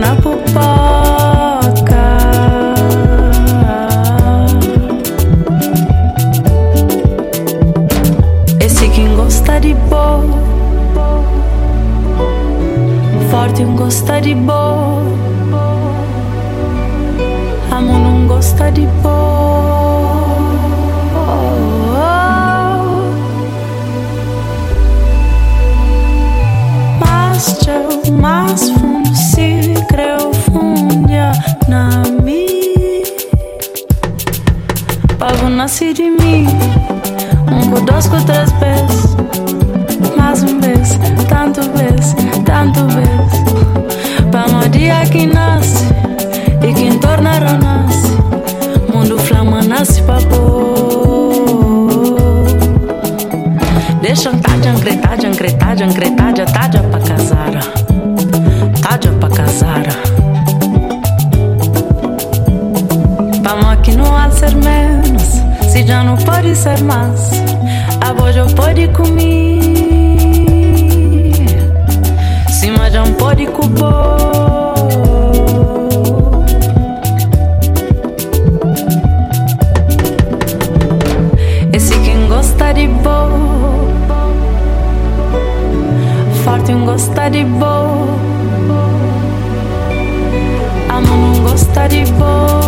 Na pupoca. Esse quem gosta de boa. Forte um gosta de boa. conozco tres vezes, mais um vez, tanto vez, tanto vez. Para dia que nasce e que a nasce, mundo flama nasce para Deixam Deixa ancretadia, ancretadia, ancretadia, tadia é pra casara, tadia é pra casara. Para aqui não há ser menos, se já não pode ser mais já pode comer. Se mas já pode quem gosta de boa, forte um gosta de boa, amo não gosta de boa.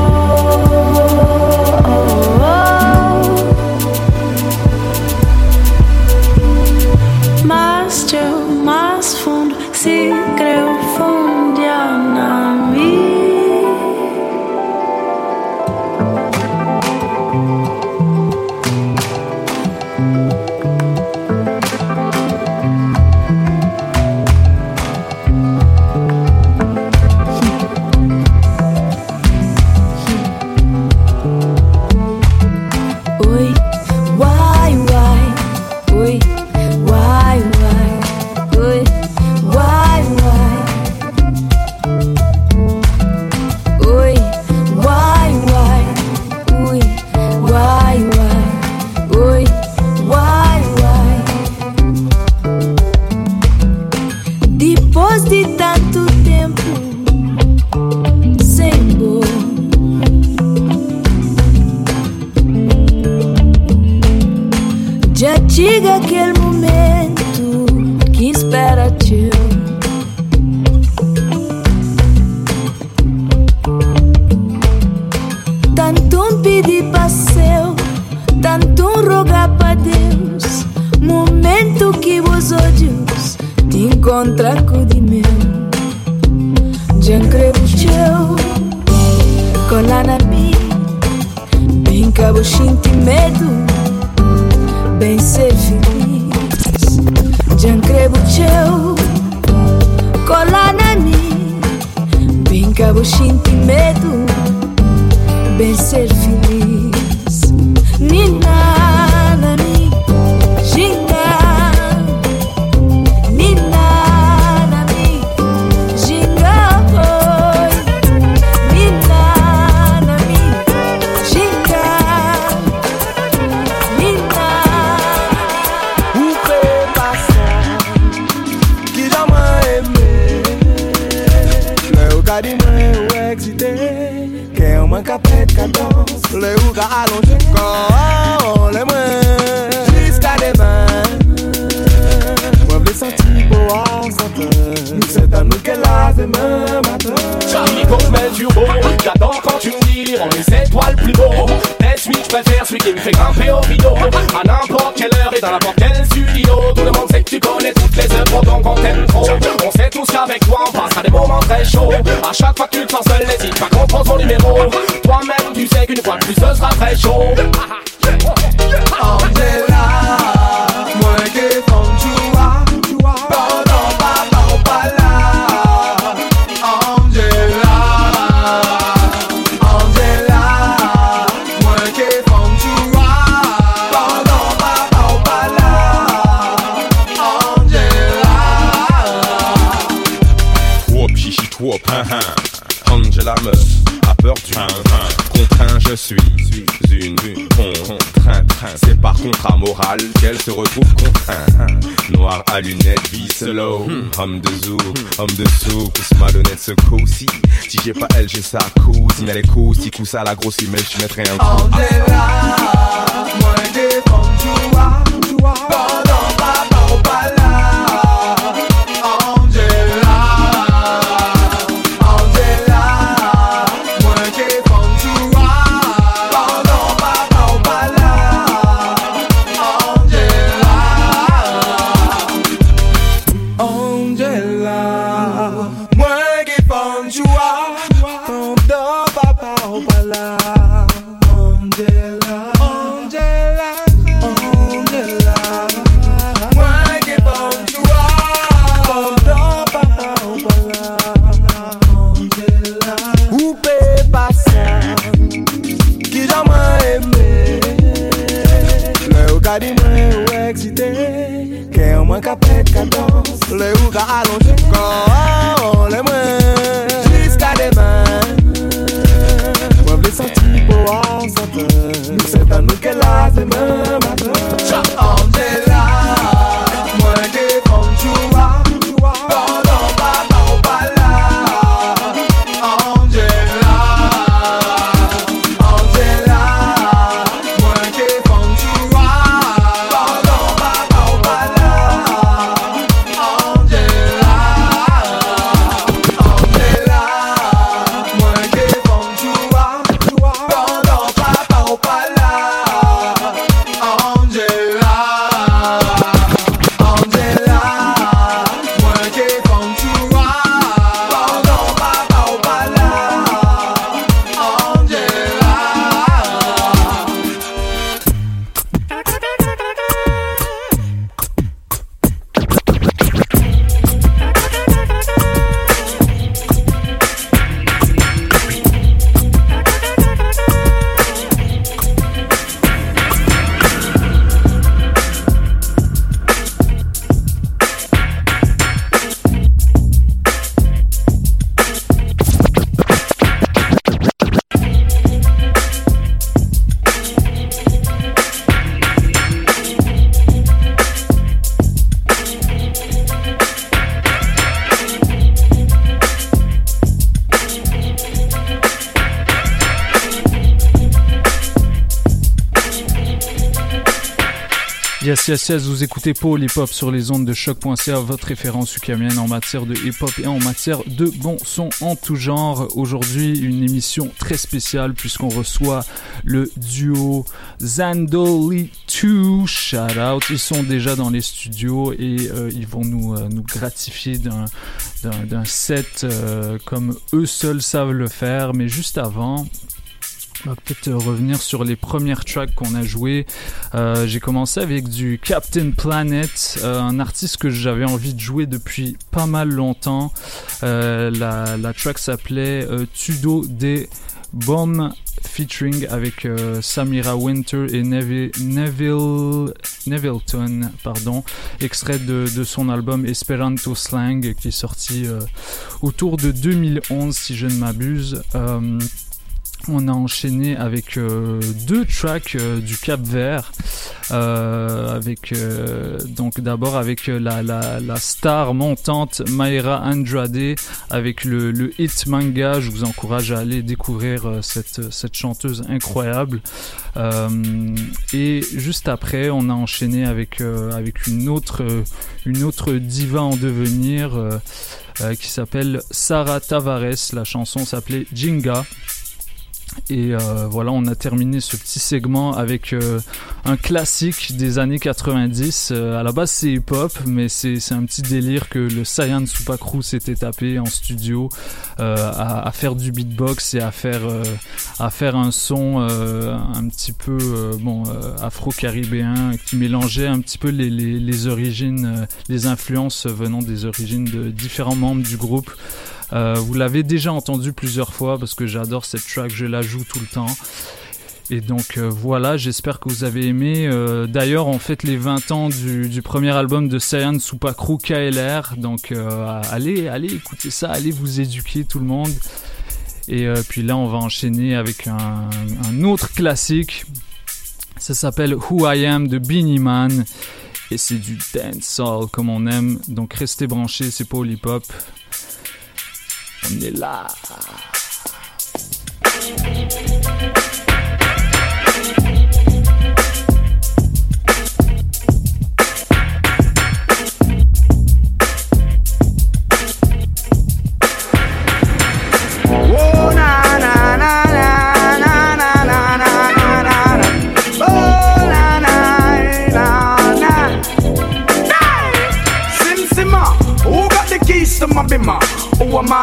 Mwen ka pet ka dans Le ou ka alonje kon Le mwen Jiska deman Mwen vle santi pou an santen Se dan nou ke la matin. Charlie le turbo J'adore quand tu me dis On les étoiles plus beau préfère celui qui me fait grimper au rideau. À n'importe quelle heure et dans n'importe quel studio Tout le monde sait que tu connais toutes les œuvres donc on t'aime trop. On sait tous qu'avec toi on passera des moments très chauds. À chaque fois que tu te sens seul n'hésite pas qu'on prend son numéro. Toi-même tu sais qu'une fois de plus ce sera très chaud je suis une contrainte. C'est par contrat moral qu'elle se retrouve contrainte. Noir à lunettes, vie slow. Homme de zoo, homme de soupe, malhonnête ce coup-ci. Si j'ai pas elle, j'ai sa cousine. Elle est cool, si coup ça la grosse email, je mettrai un coup. Angela, moi des Yes, yes, yes, vous écoutez Paul Hip Hop sur les ondes de choc.ca, votre référence ukamienne en matière de hip hop et en matière de bon son en tout genre. Aujourd'hui, une émission très spéciale puisqu'on reçoit le duo Zandoli 2. Shout out. Ils sont déjà dans les studios et euh, ils vont nous, euh, nous gratifier d'un d'un- set euh, comme eux seuls savent le faire. Mais juste avant, on va peut-être euh, revenir sur les premières tracks qu'on a jouées. Euh, j'ai commencé avec du Captain Planet, euh, un artiste que j'avais envie de jouer depuis pas mal longtemps. La, track s'appelait Tudo des Bomb featuring avec Samira Winter et Neville, Neville Nevilleton, pardon, extrait de, son album Esperanto Slang qui est sorti autour de 2011 si je ne m'abuse. On a enchaîné avec euh, deux tracks euh, du Cap Vert, euh, donc d'abord avec la, star montante Mayra Andrade avec le, hit manga. Je vous encourage à aller découvrir cette, chanteuse incroyable. Et juste après, on a enchaîné avec une autre une autre diva en devenir qui s'appelle Sarah Tavares. La chanson s'appelait Jinga. Et euh, voilà, on a terminé ce petit segment avec euh, un classique des années 90. Euh, à la base, c'est hip-hop, mais c'est un petit délire que le Saiyan Supakru s'était tapé en studio euh, à, à faire du beatbox et à faire, euh, à faire un son euh, un petit peu bon, afro-caribéen qui mélangeait un petit peu les, les, les origines, les influences venant des origines de différents membres du groupe. Euh, vous l'avez déjà entendu plusieurs fois parce que j'adore cette track, je la joue tout le temps. Et donc euh, voilà, j'espère que vous avez aimé. Euh, D'ailleurs, on fête les 20 ans du, premier album de Saiyan Supakru KLR. Donc allez, allez écouter ça, allez vous éduquer tout le monde. Et puis là, on va enchaîner avec un, autre classique. Ça s'appelle Who I Am de Beanie Man. Et c'est du dancehall comme on aime. Donc restez branchés, c'est pas hip hop. Nila. Who am I?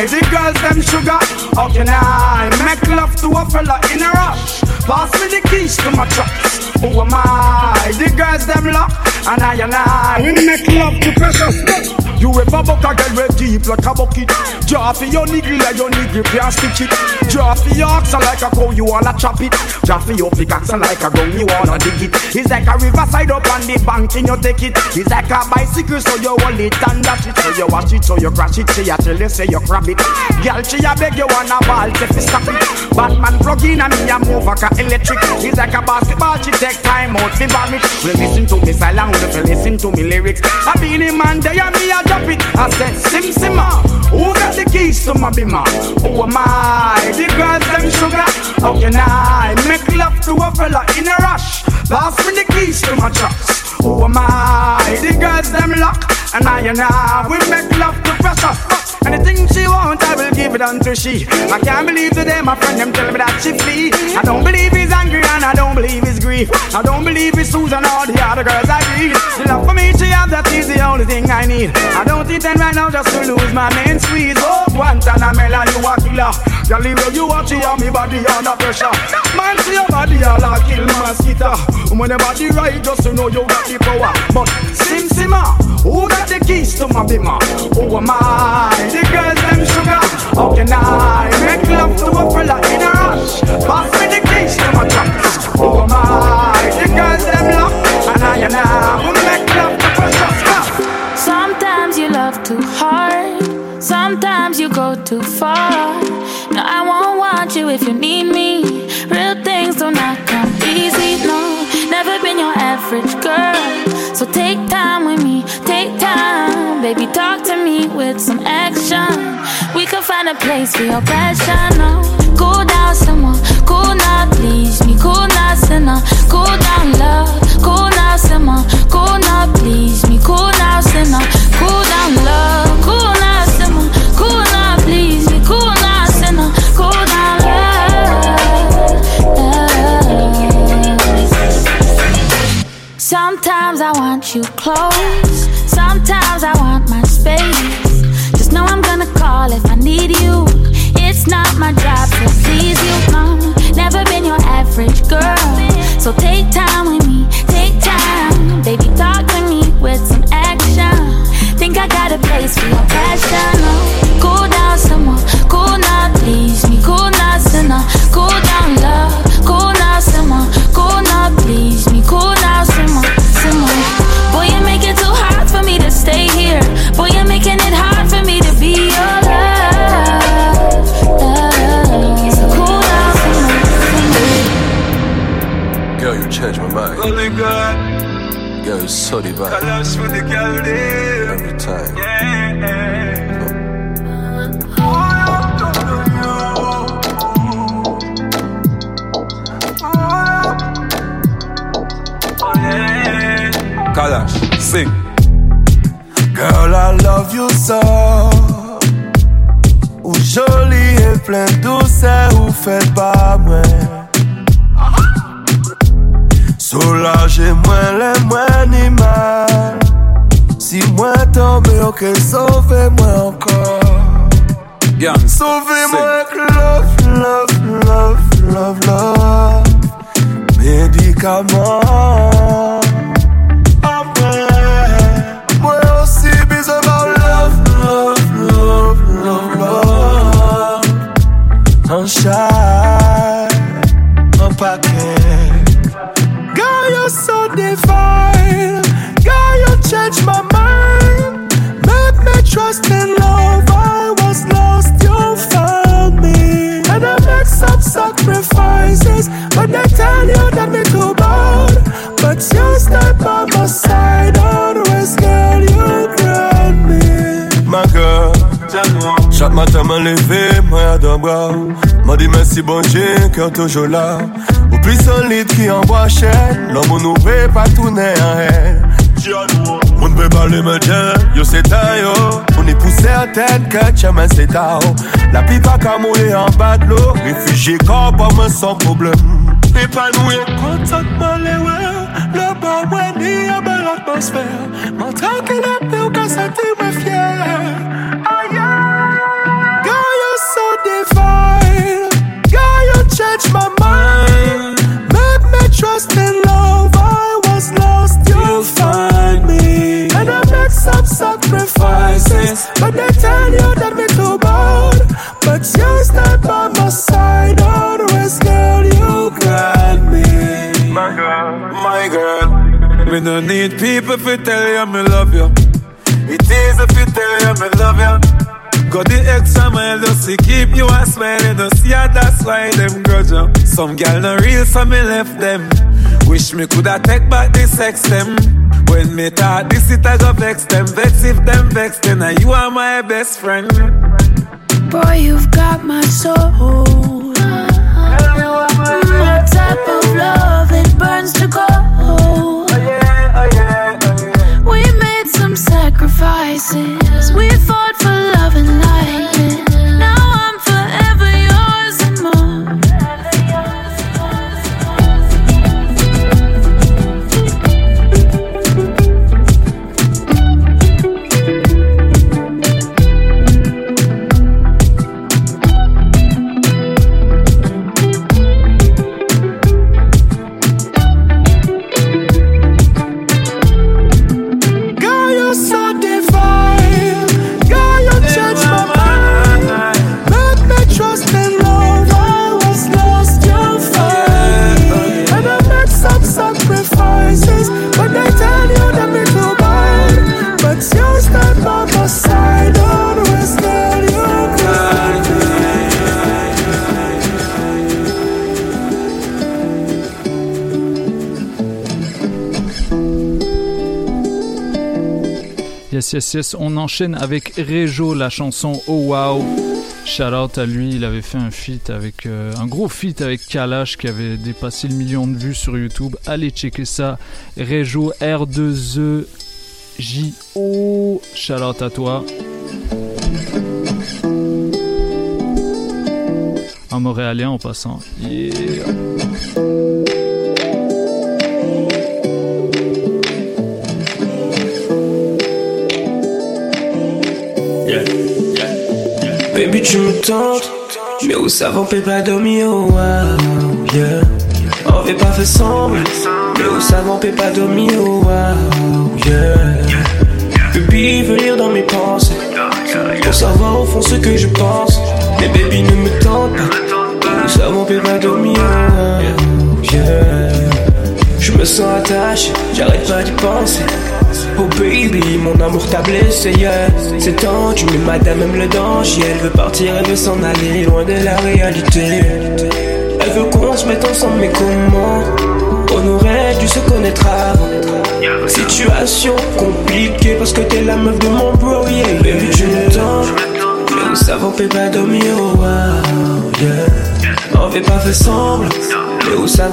The girls them sugar. How can I make love to a fella in a rush? Pass me the keys to my truck. Who am I? The girls them lock, and I and I we make love to precious. You ever buck a girl with deep like a bucket? Draw for your nigga like your nigga can't stitch it. Draw for your oxen like a cow, you wanna chop it. Draw for your pickaxe like a gun, you wanna dig it. It's like a riverside up on the bank and you take it. It's like a bicycle, so you hold it and dash it. So you wash it, so you crash it. She a tell you, say you grab it. Girl, she a beg you wanna ball, take it, stop it. Batman plug in and me a move like a electric. It's like a basketball, she take time out, me bomb it. Well, listen to me silent, well, listen to me lyrics. I be the man, they and me a drop it. I said, Sim Simma, who got the keys to my bimmer? Who am I? The girls them sugar. How can I make love to a fella in a rush? Pass me the keys to my trucks. Who am I? The girls them lock, and I and I we make love to precious. Anything she want, I will give it unto she. I can't believe today my friend them tell me that she flee. I don't believe he's angry and I don't believe he's grief. I don't believe it's Susan or the other girls I read. The love for me she have, that is the only thing I need. I don't intend right now just to lose my main squeeze. Oh, Guantanamela, you a killer. Girl, leave you watch you on me body under pressure. Man, see your body all a kill mosquito. When your body right, just to know you got the power. But Sim Simma, who got the keys to my bimmer? Who am I? The girls them sugar. How can I make love to a fella in a rush? Pass me the keys to my Sometimes you love too hard. Sometimes you go too far. No, I won't want you if you need me. Real things do not come easy. No, never been your average girl. So take time with me, take time. Baby, talk to me with some action. We can find a place for your passion. No, cool down someone, cool now, please cool now, sinner, cool down love, cool now, cool now, please me, cool now, sinner, cool down love, cool now, cool now, please me, cool now, sinner, cool down love. Sometimes I want you close, sometimes I want my space. Just know I'm gonna call if I need you. It's not my job to please you. Never been your average girl. So take time with me, take time. Baby, talk to me with some action. Think I got a place for your passion. Oh. so deep, with the gallery. Every time. Yeah. Kalash, sing. Girl, I love you so. Ou jolie et plein douceur, ou fait pas moins. Soulaje mwen le mwen imal Si mwen tombe yo okay, ke sove mwen ankor Sove mwen ek love, love, love, love, love. Medikaman chaque matin me lever, moi à deux bras. M'a dit merci bon Dieu, cœur toujours là. Au plus solide qui envoie chaîne, l'homme nous veut pas tourner en haine. On ne peut pas le dire, yo c'est ta yo. On est pour certaines que chemin c'est La pipe a qu'à mourir en bas de l'eau. Réfugié corps, pas moi sans problème. Épanoui, Contact-moi les ouais, le bar ouais, ni a belle atmosphère. Mon tranquille la paix au cas me fier. Divine. Girl, you change my mind. Make me trust in love. I was lost, you find me. And I make some sacrifices. But they tell you that me too bad. But you stay by my side. Always, girl, you got me. My girl, my girl. Me no need people to tell you me love you. It is if you tell you me love you. Got the extra mile just to keep you a smiling. No see ya, that's why them grudge you. Some gal no real, so me left them. Wish me coulda take back the sex them. When me thought this it I go vex them. Vex if them vex then now you are my best friend. Boy, you've got my soul. My type of love, it burns to gold. Oh, oh, oh, we made some sacrifices. We fought On enchaîne avec Rejo, la chanson Oh Wow. Shout out à lui, il avait fait un feat avec euh, un gros feat avec Kalash qui avait dépassé le million de vues sur YouTube. Allez checker ça. Rejo R2E J-O. Shout out à toi. Un Montréalais en passant. Baby, tu me tentes, mais où ça va, pas dormir, oh wow, yeah. On fait pas fait semblant, mais où ça va, pas dormir, oh wow, yeah. Baby, veut lire dans mes pensées, pour savoir au fond ce que je pense. Mais baby, ne me tente pas, où ça va, pas dormir, oh wow. Je me sens attaché, j'arrête pas d'y penser. Oh baby, mon amour t'a blessé, yeah. C'est tendu, mais madame aime le danger. Elle veut partir, elle veut s'en aller loin de la réalité. Elle veut qu'on se mette ensemble, mais comment? On aurait dû se connaître avant. Situation compliquée parce que t'es la meuf de mon bro, yeah. Baby, tu me tends, mais où ça va, on peut pas oh wow, yeah. On fait pas fait semblant,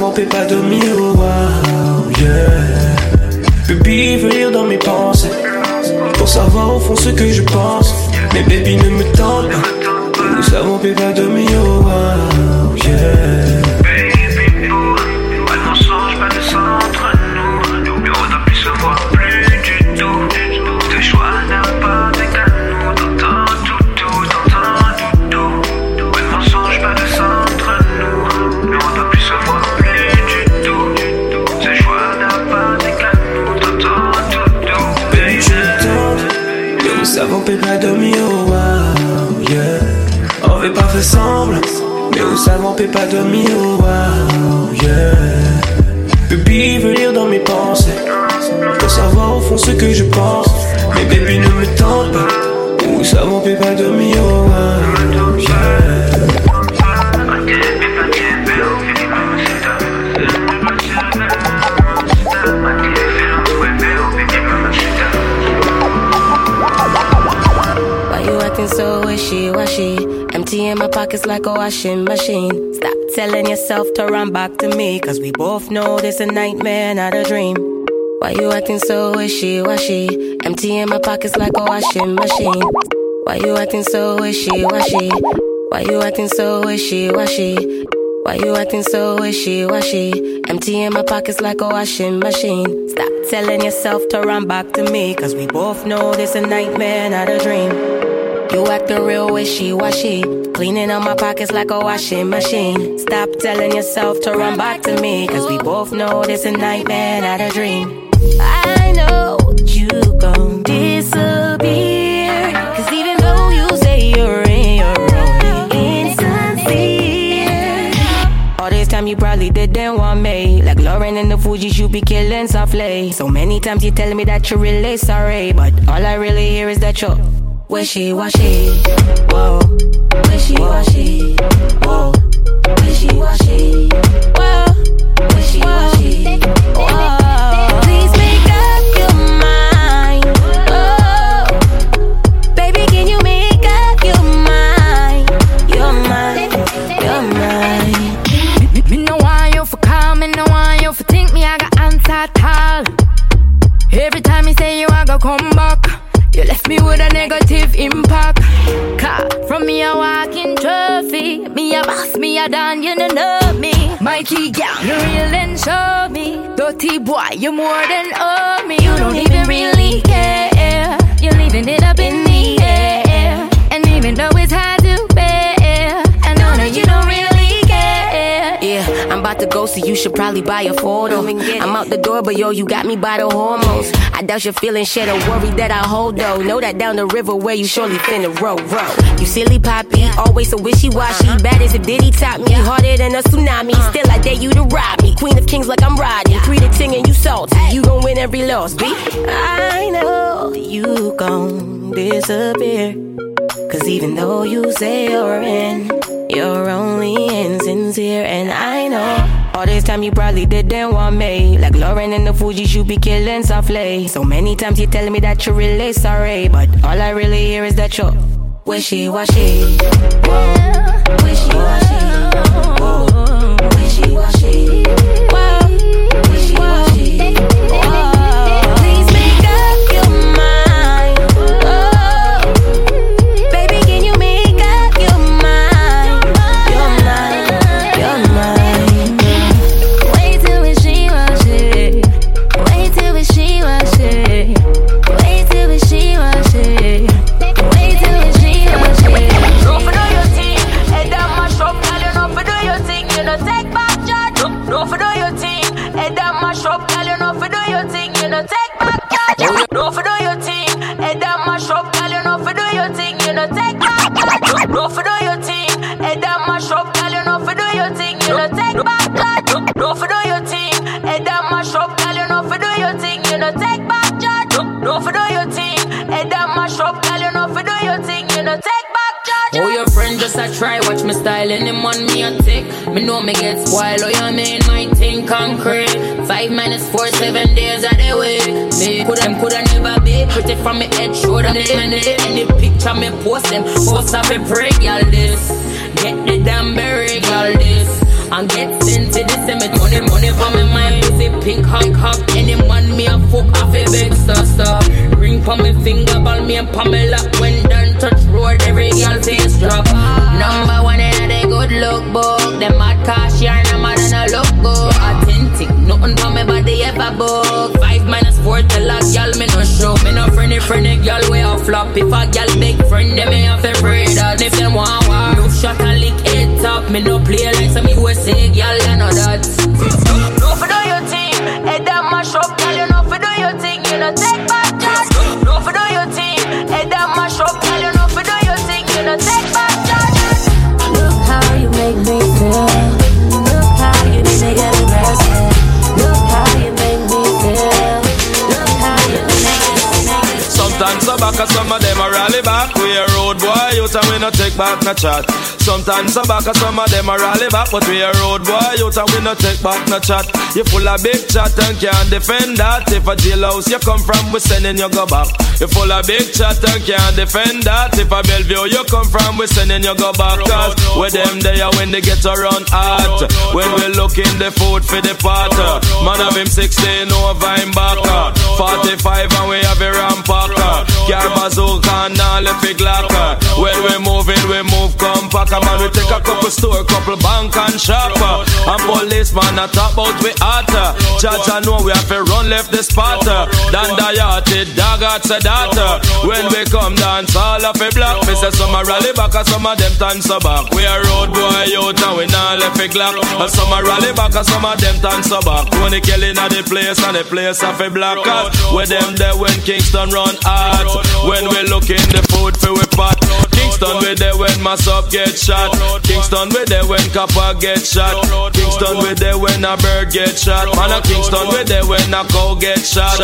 on peut pas oh wow, yeah. Baby veut lire dans mes pensées. Pour savoir au fond ce que je pense. Mais baby ne me tente pas. Nous savons pas dormir oh wow, yeah pas semblant Mais nous savons peut pas wow, yeah. Baby veut lire dans mes pensées. Pour savoir au fond ce que je pense. Mais baby ne me tente pas. Ou savon pe pa domi yo wow, yeah. Why you acting so wishy-washy? Empty in my pockets like a washing machine. Stop telling yourself to run back to me, cause we both know this a nightmare, not a dream. Why you acting so wishy-washy? Empty in my pockets like a washing machine. Why you acting so wishy-washy? Why you acting so wishy-washy? Why you acting so wishy-washy? Empty in my pockets like a washing machine. Stop telling yourself to run back to me, cause we both know this a nightmare, not a dream. You acting real wishy-washy, cleaning out my pockets like a washing machine. Stop telling yourself to run back to me, cause we both know this a nightmare, not a dream. I know you gon' disappear, cause even though you say you're in your. All this time you probably didn't want me Like Lauren and the Fugees, you be killing softly So many times you tell me that you're really sorry But all I really hear is that you're wishy-washy. Whoa, wishy-washy. Whoa, wishy-washy. Whoa, wishy-washy. Whoa. Please me with a negative impact. Car from me a walking trophy, me a boss, me a done, you don't know me. Mikey girl, you real and show me. Dirty boy, you more than owe me. You don't even really care. You're leaving it up in About to go, so you should probably buy a photo. I'm out the door, but yo, you got me by the hormones. I doubt you're feeling shit or worry that I hold though. Know that down the river where you surely finna row, row. You silly poppy, always so wishy washy. Bad as a Diddy top me, harder than a tsunami. Uh. Still, I dare you to rob me. Queen of kings like I'm riding. Three to ting and you salty. You gon' win every loss, B. I know you gon' disappear. Cause even though you say you're in, you're only insincere. And I know all this time you probably didn't want me. Like Lauren and the Fugees, you be killing softly. So many times you telling me that you're really sorry. But all I really hear is that you're wishy-washy. Whoa, wishy-washy. Whoa, Me get spoiled, oh, you mean my thing concrete. Five minus four, seven days of the week. Me could them coulda never be pretty from me head, shoulder, them the any picture me post them. Post up a break, y'all this. Get the damn berry, y'all this. And get sent to this, and me money, money for me mind, pussy pink, hot, hot. Any man me a fuck off a big star, star. Ring for me finger, ball me and Pamela. When done touch road, every girl face drop. Number one in the good look book. Them mad cash yarn, I'm mad and look good. Authentic, nothing for me body ever book. Five minus four till a girl me no show. Me no friendly, friendly girl way off flop. If a girl big friend, them me have to pray that. If them want war, no shot and lick it top. Me no play like some USA girl, you know that. No for do your thing, head down mash up, girl. You know for do your thing, you know take back charge. No for do your thing, head down mash up, girl. You know for do your thing, you know take back back and some of them are rally back with road boy youth and we no take back no chat. Sometimes some back and some of them are rally back, but we a road boy youth and we no take back no chat. You full of big chat and can't defend that. If a jailhouse you come from, we sending you go back. You full of big chat and can't defend that. If a Bellevue you come from, we sending you go back. Cause with them there when they get around hot. When we looking the food for the pot. Man of him 16 over him back. 45 and we have a rampacker. Car bazooka and all it glock. When we moving, we move compact. Man, we take a couple store, couple bank and shop. And policeman a talk about we hotter. I know we have to run left the spot. Dan Dayati, dog at the data. When we come dance, all of a block. Me say some a rally back and some of them turn so back. We a road boy out and we not left it glock. And some a rally back and some of them turn so back. Tony Kelly at the place and the place of a black cat. Where them there when Kingston run hard. When we looking the food for we pot. Kingston we there when mass up get shot. Kingston we there when copper get shot. Kingston we there when a bird get shot. Man a Kingston we there when a cow get shot.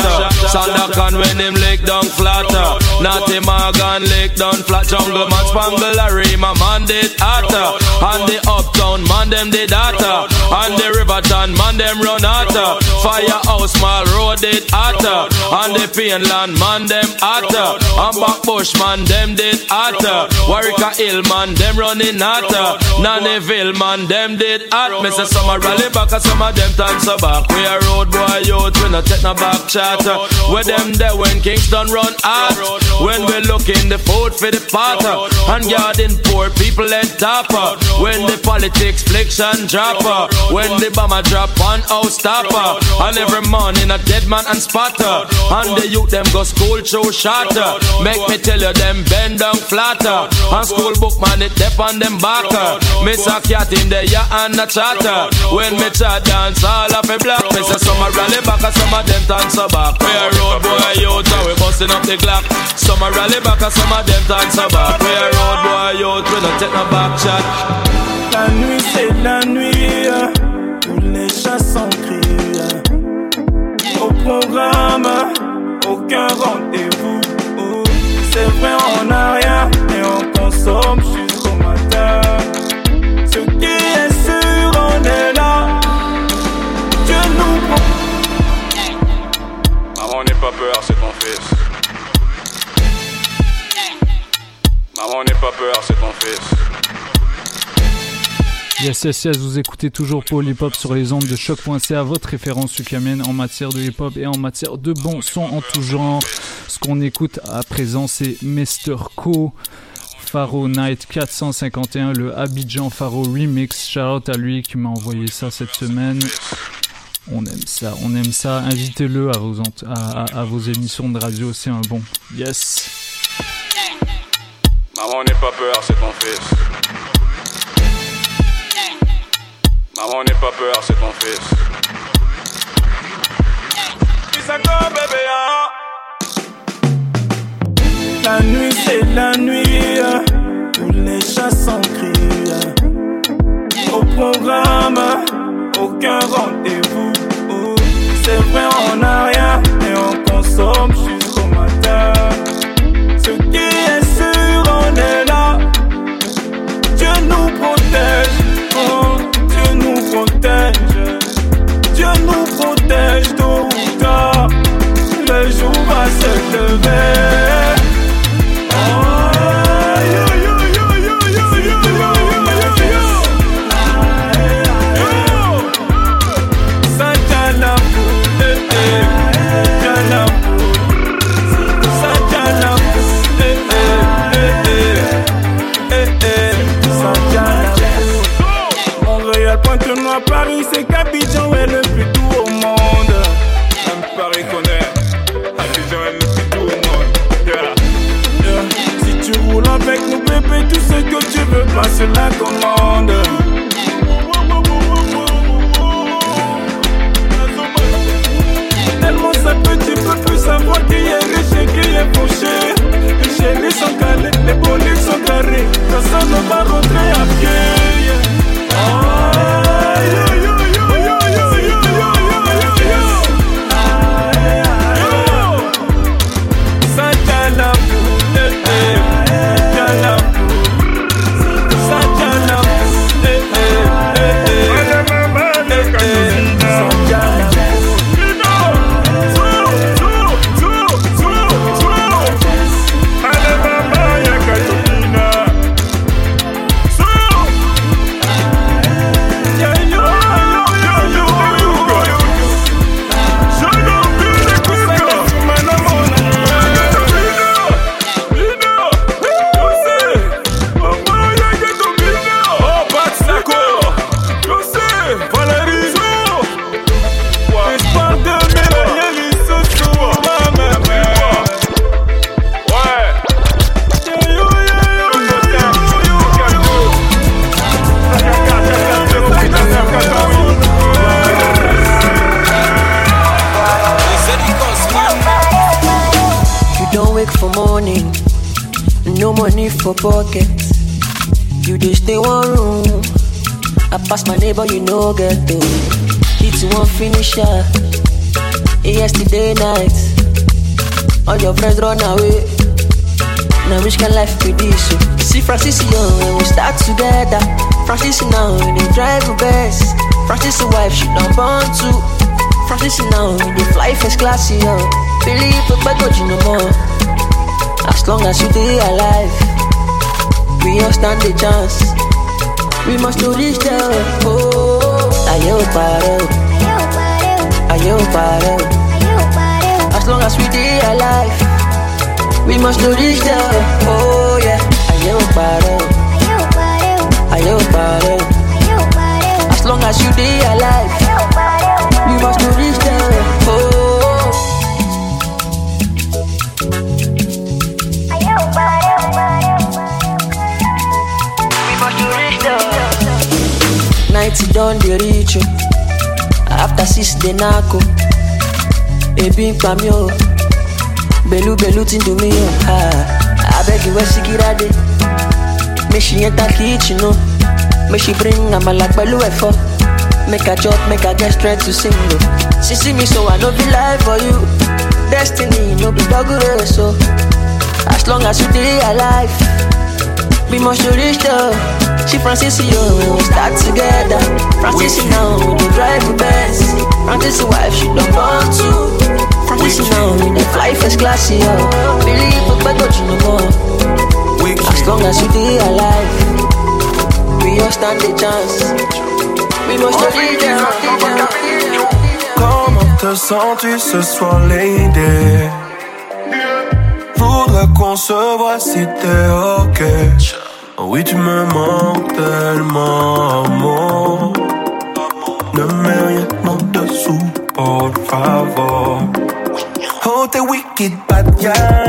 Sandakan when him lick down flatter. Natty Morgan lick down flat. Jungle man spangle my man did hotter. And the uptown man them did hotter. And the Riverton man them run hotter. Firehouse mall road did hotter. And the Painland man them hotter. And Backbush man them did hotter. Warwick Hill man them running hotter. Nannyville man them did hot. Some a rally back some of them so back. We a road boy youth we no take no back chatter. Where them there when Kingston run hot. When we looking the food for the potter. And garden poor people at topper. When the politics fliction dropper. When the bomber drop on house stopper. And every morning a dead man and spotter. And the youth them go school show shatter. Make me tell you them bend down flatter. And school book man it dep on them backer. Miss a cat in the ya and a chatter. When me chat dance all of a block. Me say some a rally back and some of them dance a back. We a road boy youth and we busting up the clock. Some a rally back and some of them dance a back. We a road boy youth we no take no back chat. La nuit c'est la nuit, où les chats sont criés. Au programme, aucun rendez-vous. C'est vrai, on n'a rien et on consomme pas peur, c'est ton fils. Maman n'est pas peur, c'est ton fils. Yes, yes, yes, vous écoutez toujours Paul Hip Hop sur les ondes de choc.ca, votre référence sucamienne en matière de hip hop et en matière de bon son en tout genre. Ce qu'on écoute à présent, c'est Mr. Co. Faro Night 451, le Abidjan Faro Remix. Shout out à lui qui m'a envoyé ça cette semaine. On aime ça, on aime ça. Invitez-le à vos, à, à- vos émissions de radio, c'est un bon. Yes. Maman n'est pas peur, c'est ton fils. Maman n'est pas peur, c'est ton fils. La nuit c'est la nuit où les chats sont criés. Au programme, aucun rendez-vous. C'est vrai, on n'a rien et on consomme jusqu'au matin. Ce qui est sûr, on est là. Dieu nous protège, passe la commande. Tellement ça petit peu plus savoir qui est riche et qui est fauché. Les chéris sont calés, les bolides sont carrés. Personne ne va rentrer à pied. yeah. Ah, your friends run away. Now which kind life be this? So, see Francis young when we start together. Francis now they drive the best. Francis wife she done born too. Francis now they fly first class yo. Believe but but you no more. As long as you stay alive, we all stand the chance. We must do this there. Oh, ayo pare, ayo pare. As long as we stay alive. We must do this there. Oh yeah. Ayo pare. Ayo pare. As long as you be alive. We must do this there. Oh. We must do this there. Night done the reach. After six the narco. Ebi ń pa mí o. Belu belu tin do me oh ah. I beg you where Sikira dey Make she enter kitchen no Make she bring amala pẹ̀lú ẹ̀fọ́. Make I chop, make I get straight to sing no She see me so I no be lie for you. Destiny no be dog race so. As long as you dey alive We must to reach there She Francis yo when we start together. Francis now we drive the best. Francis wife she don't want born too Francis now we dey fly first class yo Believe but but you no more? As long as you dey alive We all stand the chance We must to reach there Comment te sens-tu ce soir, lady? Voudrais qu'on se voit si t'es ok. Oui, tu me manques tellement, amour. Ne mets rien en dessous, por favor. Oh, t'es wicked, bad girl.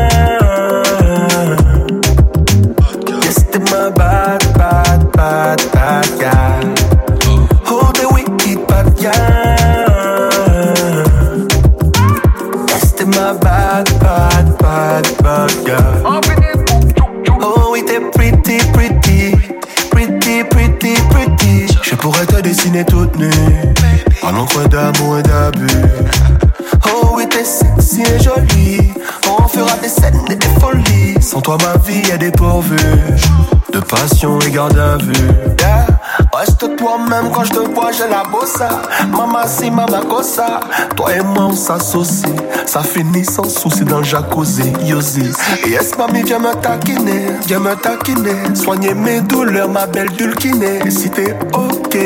Bossa. Mama, si mama cosa. Toi et moi, on s'associe. Ça finit sans souci dans jacuzzi. Yosi. Yes, mami, viens me taquiner. Viens me taquiner. Soigner mes douleurs, ma belle dulcinée. Et si t'es ok,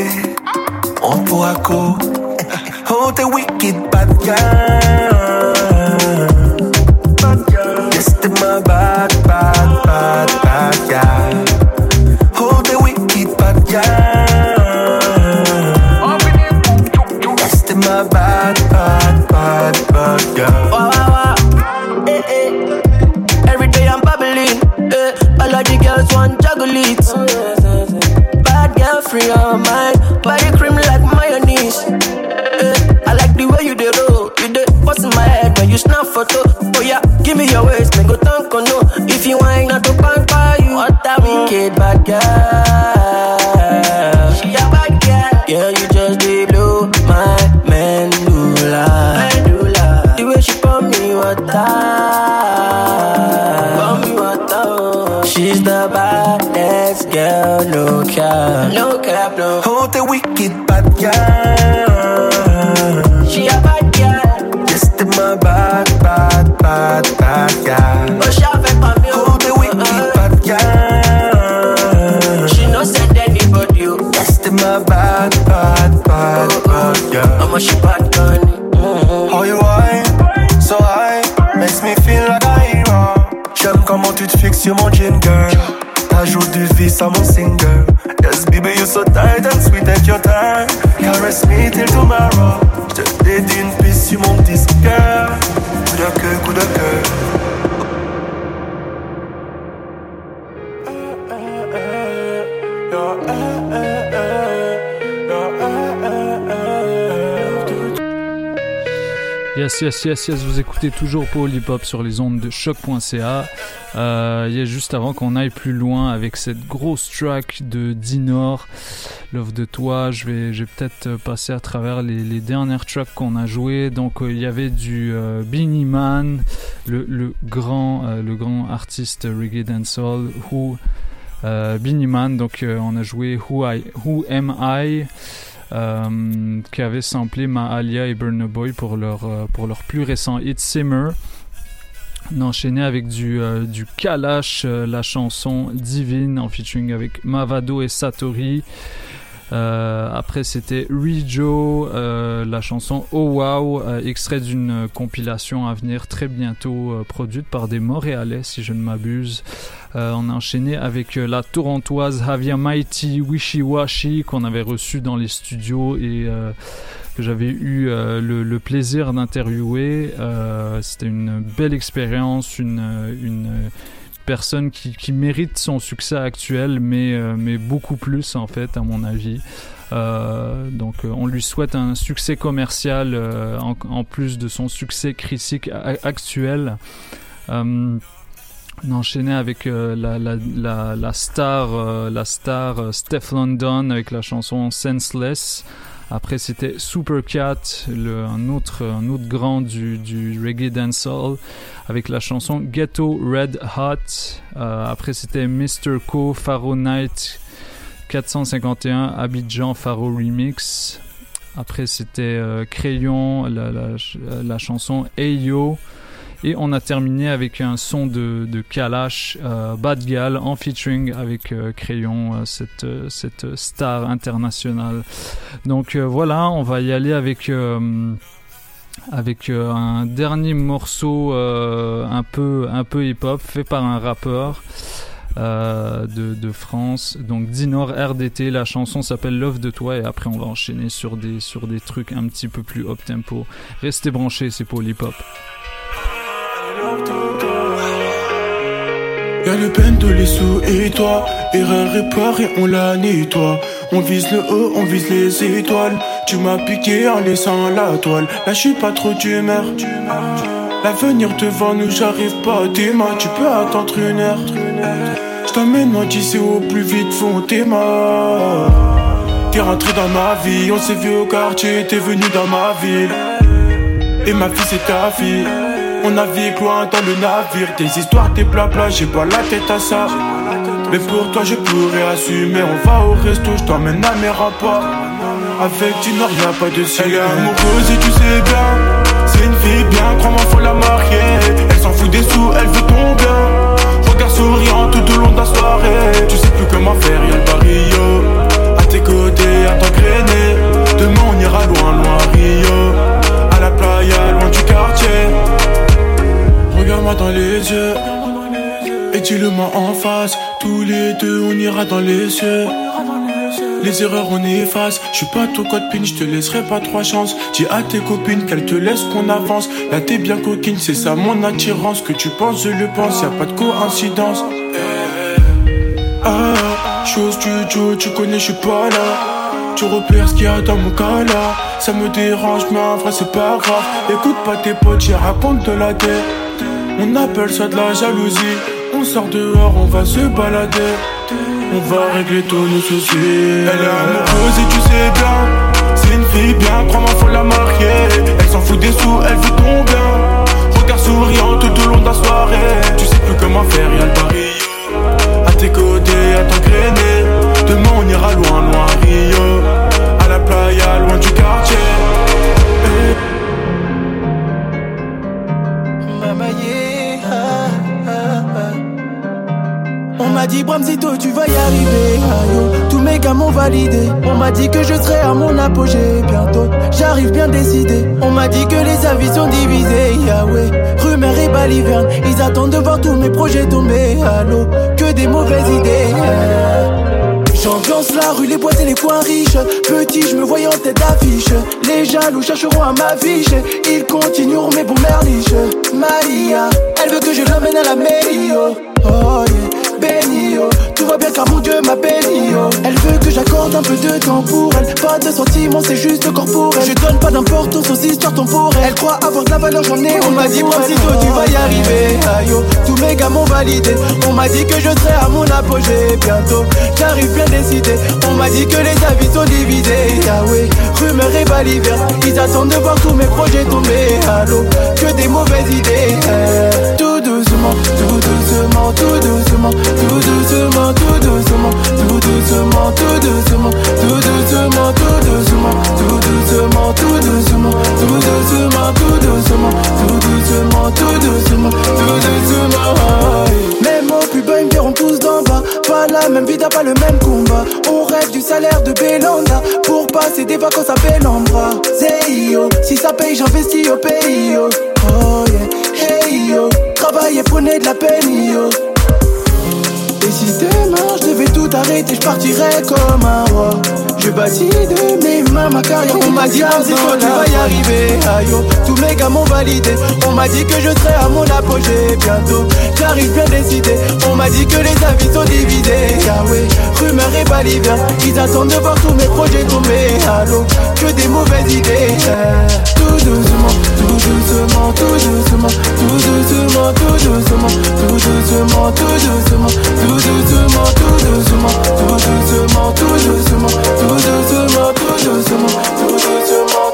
on pourra co. Oh, t'es wicked, bad girl. Yes, t'es ma bad, bad, a bad girl. She a bad girl. Girl, you just dey blow my medulla. Medulla. The way she pump me water. Pump me water. oh. She's the baddest girl, no cap. No cap, no. Oh, t'es wicked, bad girl. À mon single. Yes, baby, you're so tight and sweet, take your time. Caress me till tomorrow. Yes, yes, yes, yes, vous écoutez toujours Hop sur les ondes de choc.ca. Euh, il y a juste avant qu'on aille plus loin avec cette grosse track de Dinor, Love de toi, je vais, je peut-être passer à travers les, dernières tracks qu'on a jouées. Donc euh, il y avait du euh, Man, le, grand, euh, le grand artiste reggae dancehall, Who, euh, Beanie Man. Donc euh, on a joué Who, I, Who Am I? Euh, qui avait samplé Mahalia et Burna Boy pour leur, euh, pour leur plus récent hit Simmer. On a enchaîné avec du, euh, du Kalash, euh, la chanson Divine en featuring avec Mavado et Satori. Euh, après c'était Rijo, euh, la chanson Oh Wow, euh, extrait d'une compilation à venir très bientôt euh, produite par des Montréalais si je ne m'abuse. Euh, on a enchaîné avec euh, la torontoise Havia Mighty Wishiwashi qu'on avait reçue dans les studios et que j'avais eu le, le plaisir d'interviewer. C'était une belle expérience, une, une personne qui, mérite son succès actuel, mais, euh, mais beaucoup plus en fait, à mon avis. Euh, donc euh, on lui souhaite un succès commercial en, plus de son succès critique actuel. On a enchaîné avec la, star, la star Steph London avec la chanson Senseless. Après c'était Supercat, le, un, autre, un autre grand du, du reggae dancehall avec la chanson Ghetto Red Hot. Euh, après c'était Mr. Co, Pharaoh Night 451, Abidjan Pharaoh Remix. Après c'était euh, Crayon, la chanson Ayo. Et on a terminé avec un son de, Kalash, euh, Bad Gal, en featuring avec euh, Crayon, euh, cette, euh, cette star internationale. Donc voilà, on va y aller avec, avec un dernier morceau un peu, un peu hip-hop fait par un rappeur. de, de France donc Dinor RDT la chanson s'appelle Love de toi et après on va enchaîner sur des, sur des trucs un petit peu plus up tempo restez branchés c'est pour l'hip hop Y'a le peine de les sous et toi Erreur et on la nettoie. On vise le haut, on vise les étoiles. Tu m'as piqué en laissant la toile. Là je suis pas trop d'humeur. L'avenir devant nous j'arrive pas mains. Tu peux attendre une heure. Je t'emmène en d'ici au plus vite font tes mains T'es rentré dans ma vie, on s'est vu au quartier, t'es venu dans ma ville. Et ma fille c'est ta fille on navigue loin dans le navire. Des histoires, des blabla, j'ai pas la tête à ça. Mais pour toi je pourrais assumer. On va au resto, je t'emmène à mes rapports Avec Dinor y'a pas de ciel. Elle est tu sais bien. C'est une fille bien, crois-moi faut la marier. Elle s'en fout des sous, elle veut ton bien. Regard souriant tout au long de la soirée. Tu sais plus comment faire, y'a le barrio À tes côtés, à t'engrainer. Demain on ira loin, loin Rio. À la playa, loin du Regarde-moi dans les yeux. Et dis-le-moi en face. Tous les deux on ira dans les cieux. Les erreurs on efface. Je suis pas ton code pin, je te laisserai pas trois chances. Dis à tes copines qu'elles te laissent qu'on avance. Là t'es bien coquine, c'est ça mon attirance. Que tu penses, je le pense, y a pas de coïncidence. Ah, je suis au tu connais, je suis pas là. Tu repères ce qu'il y a dans mon cas là Ça me dérange mais en vrai c'est pas grave. Écoute pas tes potes, j'y raconte de la tête on appelle ça de la jalousie. On sort dehors, on va se balader. On va régler tous nos soucis. Elle est amoureuse et tu sais bien. C'est une fille bien, crois-moi, faut la marier. Elle s'en fout des sous, elle veut ton bien. Regard souriant tout au long de la soirée. Tu sais plus comment faire, y'a le barrio. À tes côtés, à t'engrainer. Demain on ira loin, loin Rio. À la playa, loin du quartier. Yeah, On m'a dit Bramzito tu vas y arriver yo. Tous mes gars m'ont validé On m'a dit que je serai à mon apogée bientôt J'arrive bien décidé On m'a dit que les avis sont divisés Yahweh Rumeur et baliverne Ils attendent de voir tous mes projets tomber à l'eau Que des mauvaises idées J'ambiance la rue, les boîtes et les coins riches. Petit, je me voyais en tête d'affiche. Les jaloux chercheront à ma viche. Ils continueront mes bons merliches. Maria, elle veut que je l'emmène à la mairie. Oh, oh yeah, béni, yo. Tout va bien car mon Dieu m'appelle yo. Elle veut que j'accorde un peu de temps pour elle. Pas de sentiments, c'est juste corporel. Je donne pas d'importance aux histoires temporelles. Elle croit avoir de la valeur, j'en ai. On m'a dit, toi tu vas y arriver. Aïe, yo. Tous mes gars m'ont validé. On m'a dit que je serai à mon apogée bientôt. J'arrive bien décidé. On m'a dit que les avis sont divisés. Yahweh, rumeur et balivernes. Ils attendent de voir tous mes projets tomber à l'eau. Que des mauvaises idées. eh. Doucement, tout doucement, tout doucement, tout doucement, tout doucement, tout doucement, tout doucement, tout doucement, tout doucement, tout doucement, tout doucement, tout doucement, tout doucement, tout doucement, tout doucement, tout doucement. Mes mots plus bas, ils me verront tous d'en bas. Pas la même vie, t'as pas le même combat. On rêve du salaire de Belanda pour passer des vacances à Belambra. Zeyo, si ça paye, j'investis au pays. Oh yeah, hey yo, travailler, prenez de la peine yo. Et si demain je devais tout arrêter, je partirais comme un roi. Je bâtis de mes mains ma carrière. On m'a dit, si toi tu vas y arriver. Aïe, yo. tous mes gars m'ont validé. On m'a dit que je serai à mon apogée bientôt. J'arrive bien décidé. On m'a dit que les avis sont divisés. Yahweh, rumeur et balivernes. Ils attendent de voir tous mes projets tomber à l'eau. Que des mauvaises idées. Tout doucement, tout doucement, tout doucement, tout doucement, tout doucement, tout doucement, tout doucement, tout doucement, tout doucement, tout doucement, tout doucement, tout doucement, tout doucement, tout doucement, tout doucement.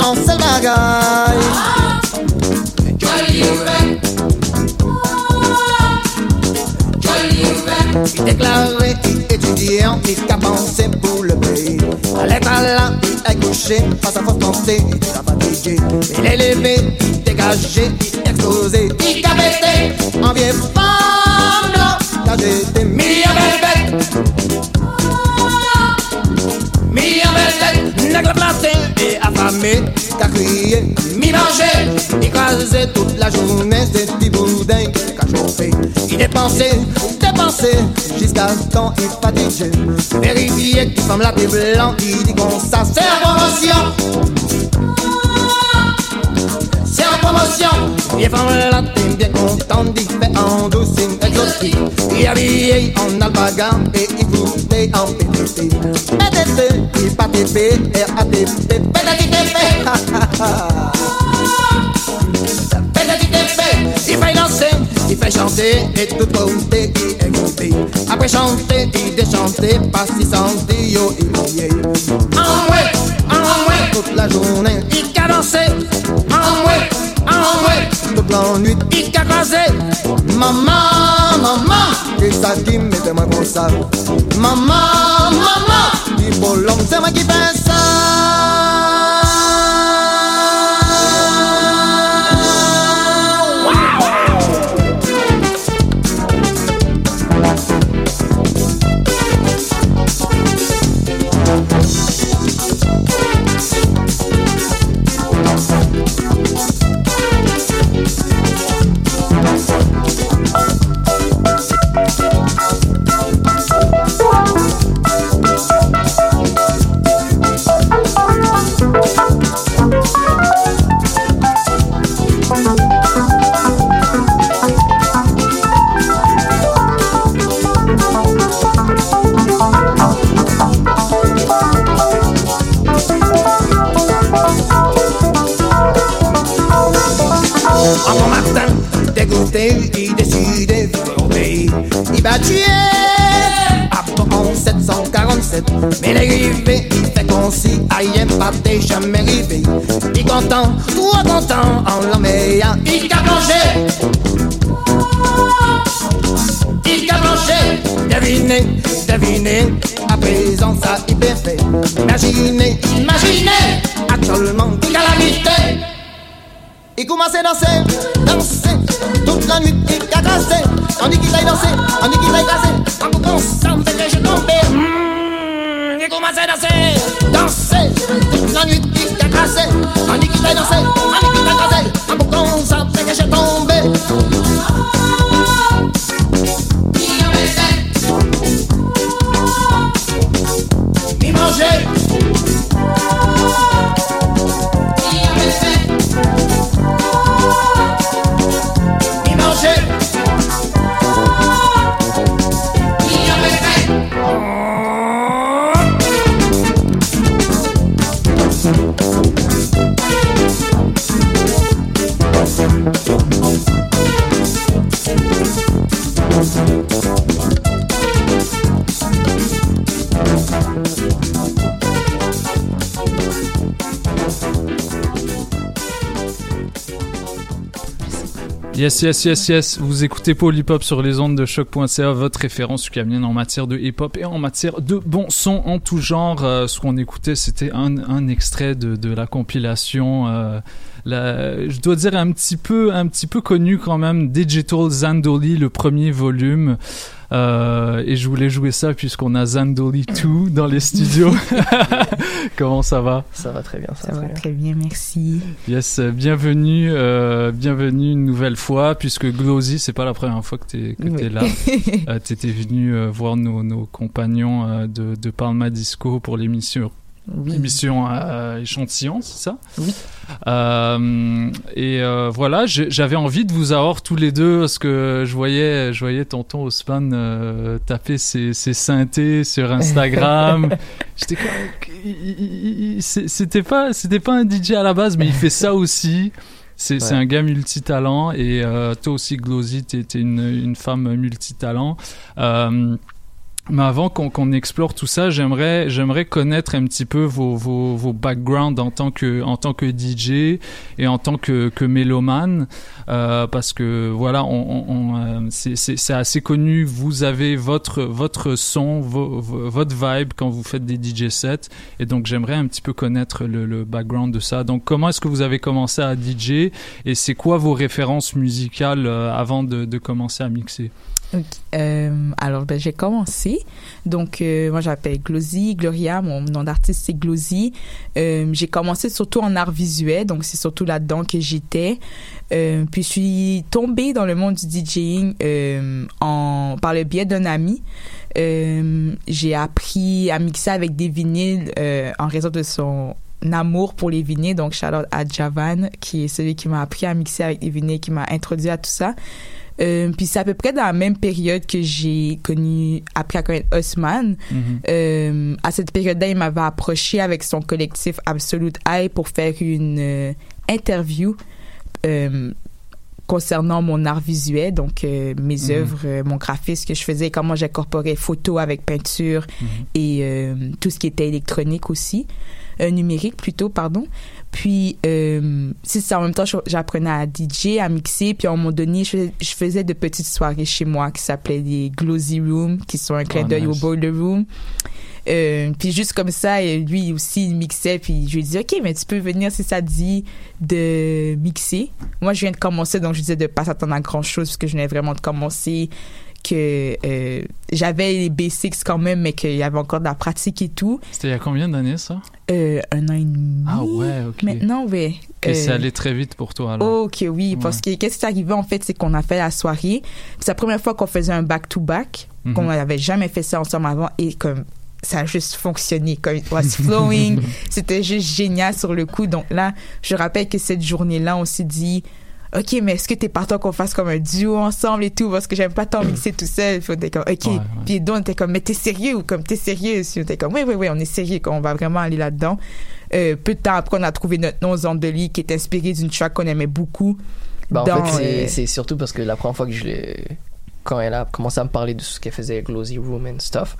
En seul bagaille. Ce temps il fatigué. Vérifier la tête blanc, il dit qu'on ça c'est la promotion. C'est en promotion, il femme là t'es bien content d'y faire en exotique. Il habillé en alpaga et il bouteille en PTT. PTT, il pas TP, RATP, PTT. Il fait danser, il fait chanter et tout goûté. Après chanter, il déchanter, passe il sentit, yo ouais, toute la journée, il a dansé. En en toute la nuit, il a crasé. Maman, maman, c'est ça qui moi comme ça. Maman, maman, faut l'homme, c'est moi qui content, toi content, en l'homme il a plongé. Il a planché, devinez, devinez, à présent ça y fait. Imaginez, imaginez, actuellement calamité. Il commence à danser, danser, toute la nuit il a cassé. On dit qu'il aille danser, on dit qu'il aille casser. En boucan, ça toute la nuit il a cassé. On Yes, yes, yes, yes. Vous écoutez Hop sur les ondes de choc.ca, votre référence ukamienne en matière de hip hop et en matière de bon son en tout genre. Euh, ce qu'on écoutait, c'était un, extrait de, la compilation. euh, je dois dire un petit peu, un petit peu connu quand même, Digital Zandoli, le premier volume. Euh, et je voulais jouer ça puisqu'on a Zandoli 2 dans les studios. Comment ça va? Ça va très bien. Ça, Ça va très bien, merci. Yes, euh, bienvenue, euh, bienvenue une nouvelle fois, puisque Glosy, c'est pas la première fois que t'es Oui. là. euh, T'étais venu euh, voir nos, nos compagnons euh, de, de Palma Disco pour l'émission. Oui. Émission euh, échantillon, c'est ça? Oui. Euh, et euh, voilà, j'avais envie de vous avoir tous les deux parce que je voyais, je voyais tonton Osman euh, taper ses, ses synthés sur Instagram. J'étais comme, c'était pas, c'était pas un DJ à la base, mais il fait ça aussi. C'est Ouais. un gars multitalent et toi aussi, Glosy, t'es t'es une, une femme multitalent. Euh, mais avant qu'on qu'on explore tout ça, j'aimerais j'aimerais connaître un petit peu vos, vos, vos backgrounds en tant que en tant que DJ et en tant que que mélomane euh, parce que voilà on, on- euh, c'est assez connu. Vous avez votre votre son, vo- vo- votre vibe quand vous faites des DJ sets et donc j'aimerais un petit peu connaître le, le background de ça. Donc comment est-ce que vous avez commencé à DJ et c'est quoi vos références musicales euh, avant de, de commencer à mixer? Euh, alors, ben, j'ai commencé. Donc, euh, moi, j'appelle Glosy, Gloria. Mon nom d'artiste, c'est Glosy. Euh, j'ai commencé surtout en art visuel. Donc, c'est surtout là-dedans que j'étais. Euh, puis, je suis tombée dans le monde du DJing en, par le biais d'un ami. J'ai appris à mixer avec des vinyles en raison de son amour pour les vinyles. Donc, shout out à Javan, qui est celui qui m'a appris à mixer avec des vinyles, qui m'a introduit à tout ça. Euh, puis c'est à peu près dans la même période que j'ai connu, appris à connaître Osman. Mhm. Euh, à cette période-là, il m'avait approché avec son collectif Absolute Eye pour faire une euh, interview euh, concernant mon art visuel, donc euh, mes Mhm. œuvres, mon graphisme que je faisais, comment j'incorporais photo avec peinture et euh, tout ce qui était électronique aussi, euh, numérique plutôt, pardon. Puis, euh, c'est ça, en même temps, j'apprenais à DJ, à mixer, puis à un moment donné, je faisais, je faisais de petites soirées chez moi qui s'appelaient des Glossy Rooms, qui sont un clin Oh, d'œil nice. au Boiler Room. Euh, puis juste comme ça, et lui aussi, il mixait, puis je lui dit, OK, mais tu peux venir si ça te dit de mixer. Moi, je viens de commencer, donc je disais de pas s'attendre à grand chose, parce que je venais vraiment de commencer, que euh, j'avais les basics quand même, mais qu'il y avait encore de la pratique et tout. C'était il y a combien d'années ça? Euh, un an et demi. Ah ouais, ok. Maintenant, ouais. Et c'est Euh, allé très vite pour toi alors? Ok, oui, parce que qu'est-ce qui est arrivé en fait, c'est qu'on a fait la soirée. C'est la première fois qu'on faisait un back-to-back, Mhm. qu'on n'avait jamais fait ça ensemble avant et comme ça a juste fonctionné, comme it was flowing. C'était juste génial sur le coup. Donc là, je rappelle que cette journée-là, on s'est dit. OK, mais est-ce que t'es partant qu'on fasse comme un duo ensemble et tout? Parce que j'aime pas tant mixer tout seul. Puis on était comme, OK. Ouais, ouais. Puis donc, on était comme, mais t'es sérieux ou comme, t'es sérieux? Puis on était comme, oui, oui, oui, on est sérieux, qu'on va vraiment aller là-dedans. Euh, peu de temps après, on a trouvé notre nom Zandeli qui est inspiré d'une track qu'on aimait beaucoup. Bah, en dans, fait, c'est- euh, c'est surtout parce que la première fois que je l'ai quand elle a commencé à me parler de ce qu'elle faisait, Glossy Room and stuff,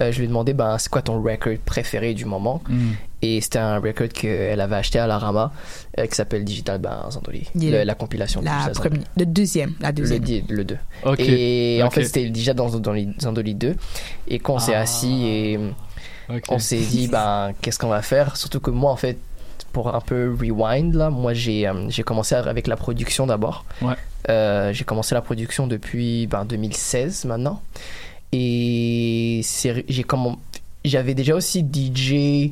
euh, je lui ai demandé, ben, c'est quoi ton record préféré du moment? Mm. Et c'était un record qu'elle avait acheté à la Rama, euh, qui s'appelle Digital ben, Zandoli. Le- la compilation La Zandoli. première, le deuxième, la deuxième. le 2. Ok. Et en fait, c'était déjà dans Zandoli, Zandoli 2. Et quand on s'est Ah. assis et on s'est dit, ben, qu'est-ce qu'on va faire? Surtout que moi, en fait, pour un peu rewind, là, moi, j'ai euh, j'ai commencé avec la production d'abord. Ouais. Euh, j'ai commencé la production depuis ben, 2016 maintenant. Et j'ai comment j'avais déjà aussi DJ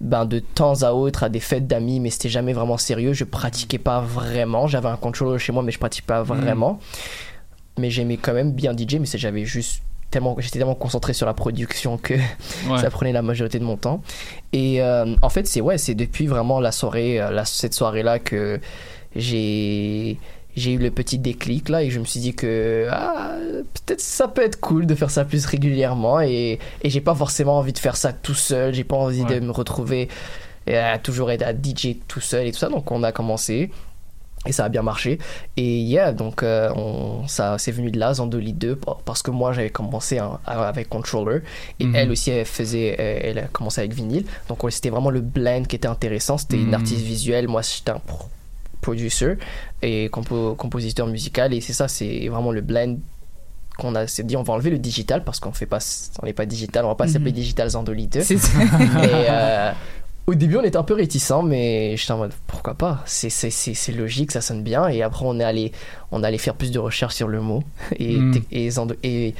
ben, de temps à autre à des fêtes d'amis, mais c'était jamais vraiment sérieux. Je pratiquais pas vraiment. J'avais un controller chez moi, mais je pratiquais pas vraiment. Mais j'aimais quand même bien DJ, mais j'avais juste tellement, j'étais tellement concentré sur la production que Ouais. ça prenait la majorité de mon temps. Et euh, en fait, c'est ouais, c'est depuis vraiment la soirée, euh, la, cette soirée-là que j'ai j'ai eu le petit déclic là et je me suis dit que ah, peut-être ça peut être cool de faire ça plus régulièrement et, et j'ai pas forcément envie de faire ça tout seul j'ai pas envie Ouais. de me retrouver et à toujours être à DJ tout seul et tout ça donc on a commencé et ça a bien marché et yeah donc euh, on, ça c'est venu de là Zandoli 2 par- parce que moi j'avais commencé hein, avec controller et Mhm. elle aussi elle faisait elle, a commencé avec vinyle donc c'était vraiment le blend qui était intéressant c'était Mhm. une artiste visuelle moi j'étais un pro- producer et compo- compositeur musical et c'est ça c'est vraiment le blend qu'on a s'est dit on va enlever le digital parce qu'on fait pas on n'est pas digital on va pas Mhm. s'appeler digital Zandoli 2 C'est ça. et euh, au début on était un peu réticents mais j'étais en mode pourquoi pas? C'est c'est c'est c'est logique ça sonne bien et après on est allé on est allé faire plus de recherches sur le mot et Mm. et,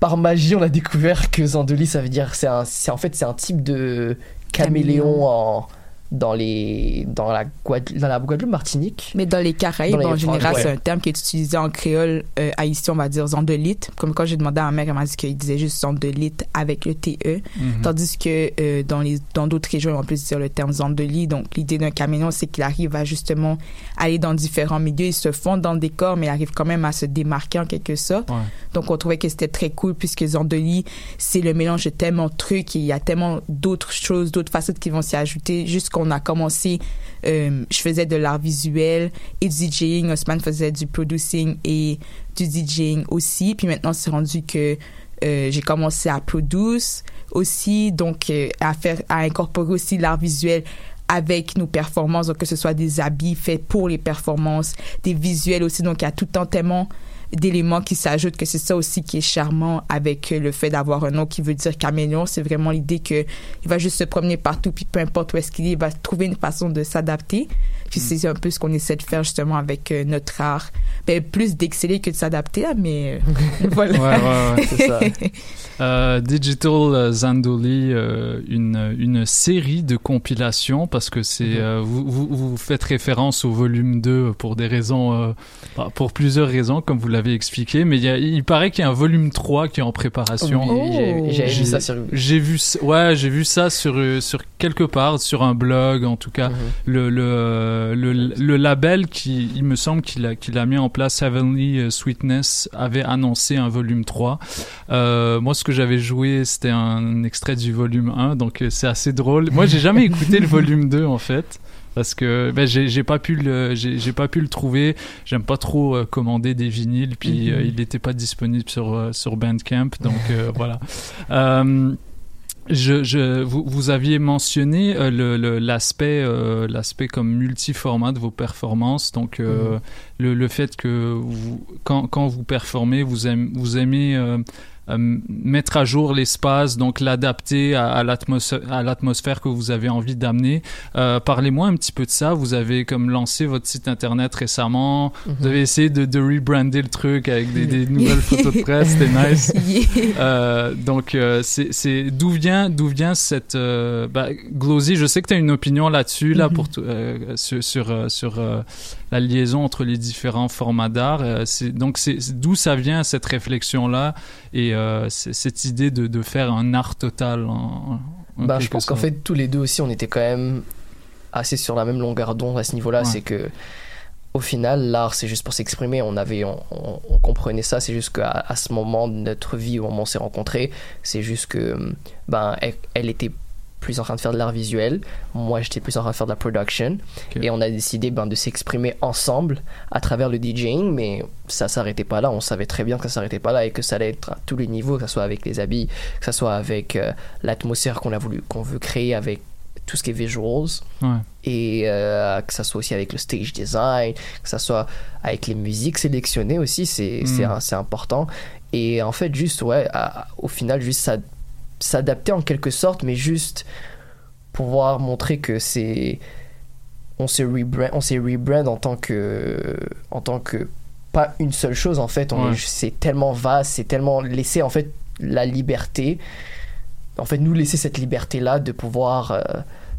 par magie on a découvert que Zandoli ça veut dire c'est un c'est en fait c'est un type de caméléon Caméléon. en dans les dans la Guadeloupe, dans la Guadeloupe Martinique Mais dans les Caraïbes, Dans les- en général, ouais. c'est un terme qui est utilisé en créole euh, haïtien, on va dire zandolite. Comme quand j'ai demandé à ma mère, elle m'a dit qu'il disait juste zandolite avec le TE. Mhm. Tandis que euh, dans les dans d'autres régions, on peut dire le terme zandoli. Donc, l'idée d'un caméléon, c'est qu'il arrive à justement aller dans différents milieux. Il se fond dans le décor, mais il arrive quand même à se démarquer en quelque sorte. Ouais. Donc, on trouvait que c'était très cool puisque Zandoli, c'est le mélange de tellement de trucs et il y a tellement d'autres choses, d'autres facettes qui vont s'y ajouter. Juste qu'on a commencé, euh, je faisais de l'art visuel et du DJing. Osman faisait du producing et du DJing aussi. Puis maintenant, c'est rendu que euh, j'ai commencé à produce aussi, donc euh, à faire, à incorporer aussi l'art visuel avec nos performances, donc que ce soit des habits faits pour les performances, des visuels aussi, donc il y a tout temps tellement d'éléments qui s'ajoutent que c'est ça aussi qui est charmant avec euh, le fait d'avoir un nom qui veut dire caméléon c'est vraiment l'idée que il va juste se promener partout puis peu importe où est-ce qu'il est il va trouver une façon de s'adapter puis c'est un peu ce qu'on essaie de faire justement avec euh, notre art ben, plus d'exceller que de s'adapter là, mais euh, voilà Ouais, ouais, ouais. C'est ça. Euh, Digital Zandoli, une, une série de compilations, parce que c'est Mhm. euh, vous, vous, vous faites référence au volume 2 pour des raisons, pour plusieurs raisons, comme vous l'avez expliqué, mais il, y a- il paraît qu'il y a un volume 3 qui est en préparation. Oui, j'ai- vu ça sur J'ai vu, ça- ouais, j'ai vu ça sur, sur quelque part, sur un blog, en tout cas. Mhm. Le, le, le, le label qui, il me semble qu'il a, qu'il a mis en place, Heavenly euh, Sweetness, avait annoncé un volume 3. Euh, moi, ce que j'avais joué, c'était un extrait du volume 1, donc euh, c'est assez drôle. Moi, j'ai jamais écouté le volume 2, en fait. Parce que ben, j'ai pas pu le j'ai pas pu le trouver. J'aime pas trop euh, commander des vinyles, puis Mhm. euh, il n'était pas disponible sur euh, sur Bandcamp, donc voilà. Je, je, vous, vous aviez mentionné euh, le- le- l'aspect euh, l'aspect comme multiformat de vos performances, donc euh, Mhm. le, le fait que vous, quand, quand vous performez, vous aimez, vous aimez mettre à jour l'espace, donc l'adapter à, à l'atmosphère que vous avez envie d'amener. Euh, Parlez-moi un petit peu de ça. Vous avez comme lancé votre site internet récemment. Mhm. Vous avez essayé de, de rebrander le truc avec des, des nouvelles photos de presse. C'était nice. Euh, donc, euh, c'est d'où vient, d'où vient cette. Euh, bah, Glosy, je sais que tu as une opinion là-dessus, là, Mhm. pour euh, sur, sur, euh, sur, euh, la liaison entre les différents formats d'art. Euh, c'est- donc, c'est c'est d'où ça vient cette réflexion-là? Et euh, cette idée de, de faire un art total en, en Bah, je pense qu'en fait, tous les deux aussi, on était quand même assez sur la même longueur d'onde à ce niveau-là. Ouais. C'est que, au final, l'art, c'est juste pour s'exprimer. On avait, on, on- on comprenait ça. C'est juste qu'à à ce moment de notre vie, où on s'est rencontrés, c'est juste que, ben, elle, elle était plus en train de faire de l'art visuel, moi j'étais plus en train de faire de la production, et on a décidé ben, de s'exprimer ensemble à travers le DJing, mais ça s'arrêtait pas là, on savait très bien que ça s'arrêtait pas là et que ça allait être à tous les niveaux, que ce soit avec les habits, que ce soit avec euh, l'atmosphère qu'on a voulu, qu'on veut créer avec tout ce qui est visuals, Ouais. et euh, que ça soit aussi avec le stage design, que ça soit avec les musiques sélectionnées aussi, c'est Mm. important. Et en fait, juste, ouais, à- au final, juste ça- s'adapter en quelque sorte, mais juste pouvoir montrer que c'est. On se rebrand, on s'est rebrand en tant que. En tant que. Pas une seule chose, en fait. on Ouais. est- C'est tellement vaste, c'est tellement laisser, en fait, la liberté. En fait, nous laisser cette liberté-là de pouvoir. euh,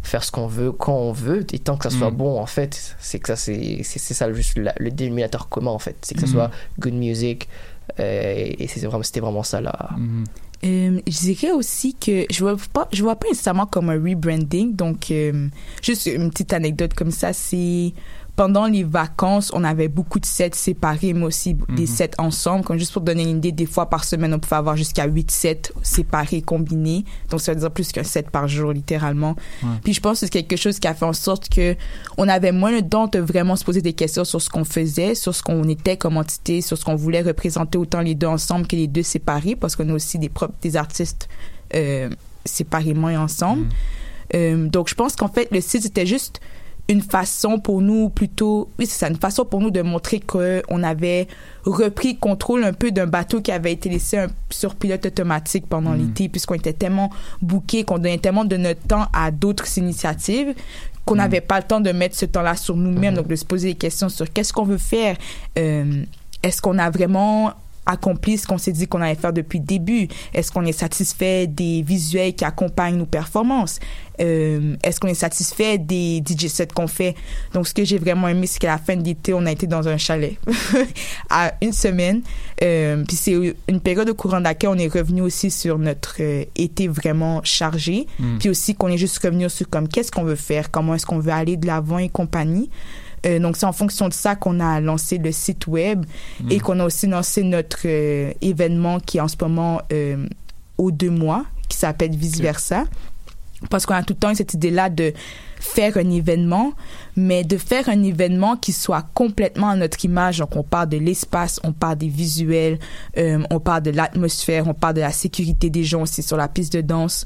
faire ce qu'on veut quand on veut et tant que ça soit Mm. bon en fait c'est que ça c'est c'est c'est ça juste la- le dénominateur commun en fait c'est que ça Mm. soit good music euh, et c'est vraiment c'était vraiment ça là Euh, je dirais aussi que je vois pas, je vois pas nécessairement comme un rebranding. Donc, euh, juste une petite anecdote comme ça, c'est pendant les vacances, on avait beaucoup de sets séparés, mais aussi des Mhm. sets ensemble. Comme juste pour donner une idée, des fois par semaine, on pouvait avoir jusqu'à 8 sets séparés, combinés. Donc, ça veut dire plus qu'un set par jour, littéralement. Ouais. Puis je pense que c'est quelque chose qui a fait en sorte que on avait moins le temps de vraiment se poser des questions sur ce qu'on faisait, sur ce qu'on était comme entité, sur ce qu'on voulait représenter autant les deux ensemble que les deux séparés, parce qu'on a aussi des propres des artistes euh, séparément et ensemble. Euh, donc je pense qu'en fait le site c'était juste une façon pour nous plutôt oui c'est ça une façon pour nous de montrer que on avait repris contrôle un peu d'un bateau qui avait été laissé un- sur pilote automatique pendant l'été puisqu'on était tellement bouqués qu'on donnait tellement de notre temps à d'autres initiatives qu'on n'avait pas le temps de mettre ce temps-là sur nous-mêmes. Donc de se poser des questions sur qu'est-ce qu'on veut faire Euh, est-ce qu'on a vraiment accompli ce qu'on s'est dit qu'on allait faire depuis le début? Est-ce qu'on est satisfait des visuels qui accompagnent nos performances? Euh, Est-ce qu'on est satisfait des DJ sets qu'on fait? Donc, ce que j'ai vraiment aimé, c'est qu'à la fin de l'été, on a été dans un chalet à une semaine. Euh, puis c'est une période de courant d'accueil. On est revenu aussi sur notre euh, été vraiment chargé. Mm. Puis aussi qu'on est juste revenu sur comme qu'est-ce qu'on veut faire, comment est-ce qu'on veut aller de l'avant et compagnie? Euh, donc, c'est en fonction de ça qu'on a lancé le site web Mm. et qu'on a aussi lancé notre euh, événement qui est en ce moment euh, aux deux mois, qui s'appelle Vice Versa. Parce qu'on a tout le temps cette idée-là de faire un événement, mais de faire un événement qui soit complètement à notre image. Donc, on parle de l'espace, on parle des visuels, euh, on parle de l'atmosphère, on parle de la sécurité des gens aussi sur la piste de danse.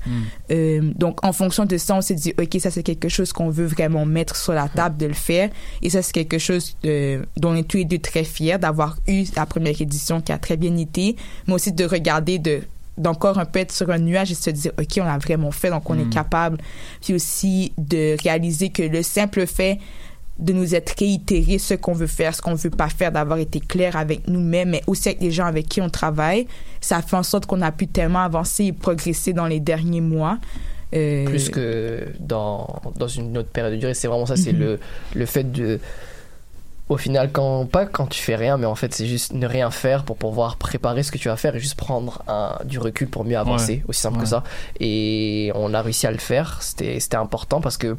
Euh, donc, en fonction de ça, on s'est dit, OK, ça, c'est quelque chose qu'on veut vraiment mettre sur la table de le faire. Et ça, c'est quelque chose euh, dont on est tous les deux très fiers d'avoir eu la première édition qui a très bien été, mais aussi de regarder de d'encore un peu être sur un nuage et se dire ok on l'a vraiment fait donc on Mm. est capable puis aussi de réaliser que le simple fait de nous être réitéré ce qu'on veut faire, ce qu'on veut pas faire, d'avoir été clair avec nous-mêmes, mais aussi avec les gens avec qui on travaille, ça fait en sorte qu'on a pu tellement avancer et progresser dans les derniers mois. Euh, plus que dans, dans une autre période de durée. C'est vraiment ça, c'est Mhm. le, le fait de. Au final, quand, pas quand tu fais rien, mais en fait, c'est juste ne rien faire pour pouvoir préparer ce que tu vas faire et juste prendre un, du recul pour mieux avancer. Ouais. Aussi simple Ouais. que ça. Et on a réussi à le faire. C'était c'était important parce que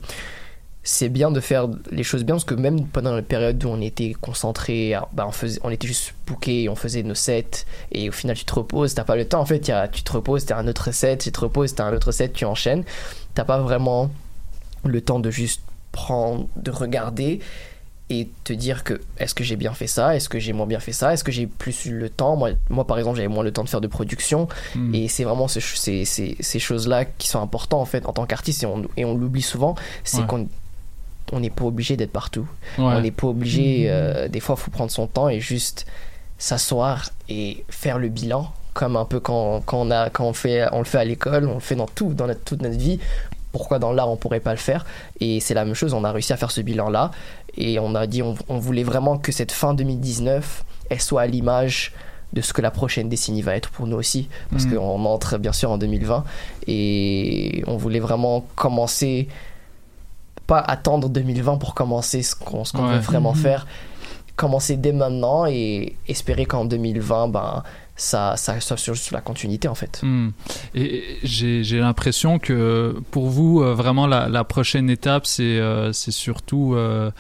c'est bien de faire les choses bien parce que même pendant la période où on était concentré, bah on, faisait, on était juste booké, on faisait nos sets et au final tu te reposes, t'as pas le temps en fait, y a, tu te reposes, t'as un autre set, tu te reposes, t'as un autre set, tu enchaînes, t'as pas vraiment le temps de juste prendre, de regarder et te dire que est-ce que j'ai bien fait ça, est-ce que j'ai moins bien fait ça, est-ce que j'ai plus eu le temps? Moi, moi par exemple, j'avais moins le temps de faire de production Mm. et c'est vraiment ce- ces, ces, ces choses-là qui sont importantes en fait en tant qu'artiste et on, et on l'oublie souvent, c'est Ouais. qu'on on n'est pas obligé d'être partout. Ouais. On n'est pas obligé, Mhm. euh, des fois, il faut prendre son temps et juste s'asseoir et faire le bilan, comme un peu quand, quand, on, a, quand on, fait, on le fait à l'école, on le fait dans tout, dans notre, toute notre vie. Pourquoi dans l'art on pourrait pas le faire Et c'est la même chose, on a réussi à faire ce bilan-là et on a dit on, on voulait vraiment que cette fin 2019, elle soit à l'image de ce que la prochaine décennie va être pour nous aussi, parce Mhm. qu'on entre bien sûr en 2020 et on voulait vraiment commencer pas attendre 2020 pour commencer ce qu'on Ouais. veut vraiment Mhm. faire commencer dès maintenant et espérer qu'en 2020 ben ça ça soit sur la continuité en fait Hmm. Et et j'ai l'impression que pour vous, euh, vraiment, la, prochaine étape, c'est euh, surtout euh,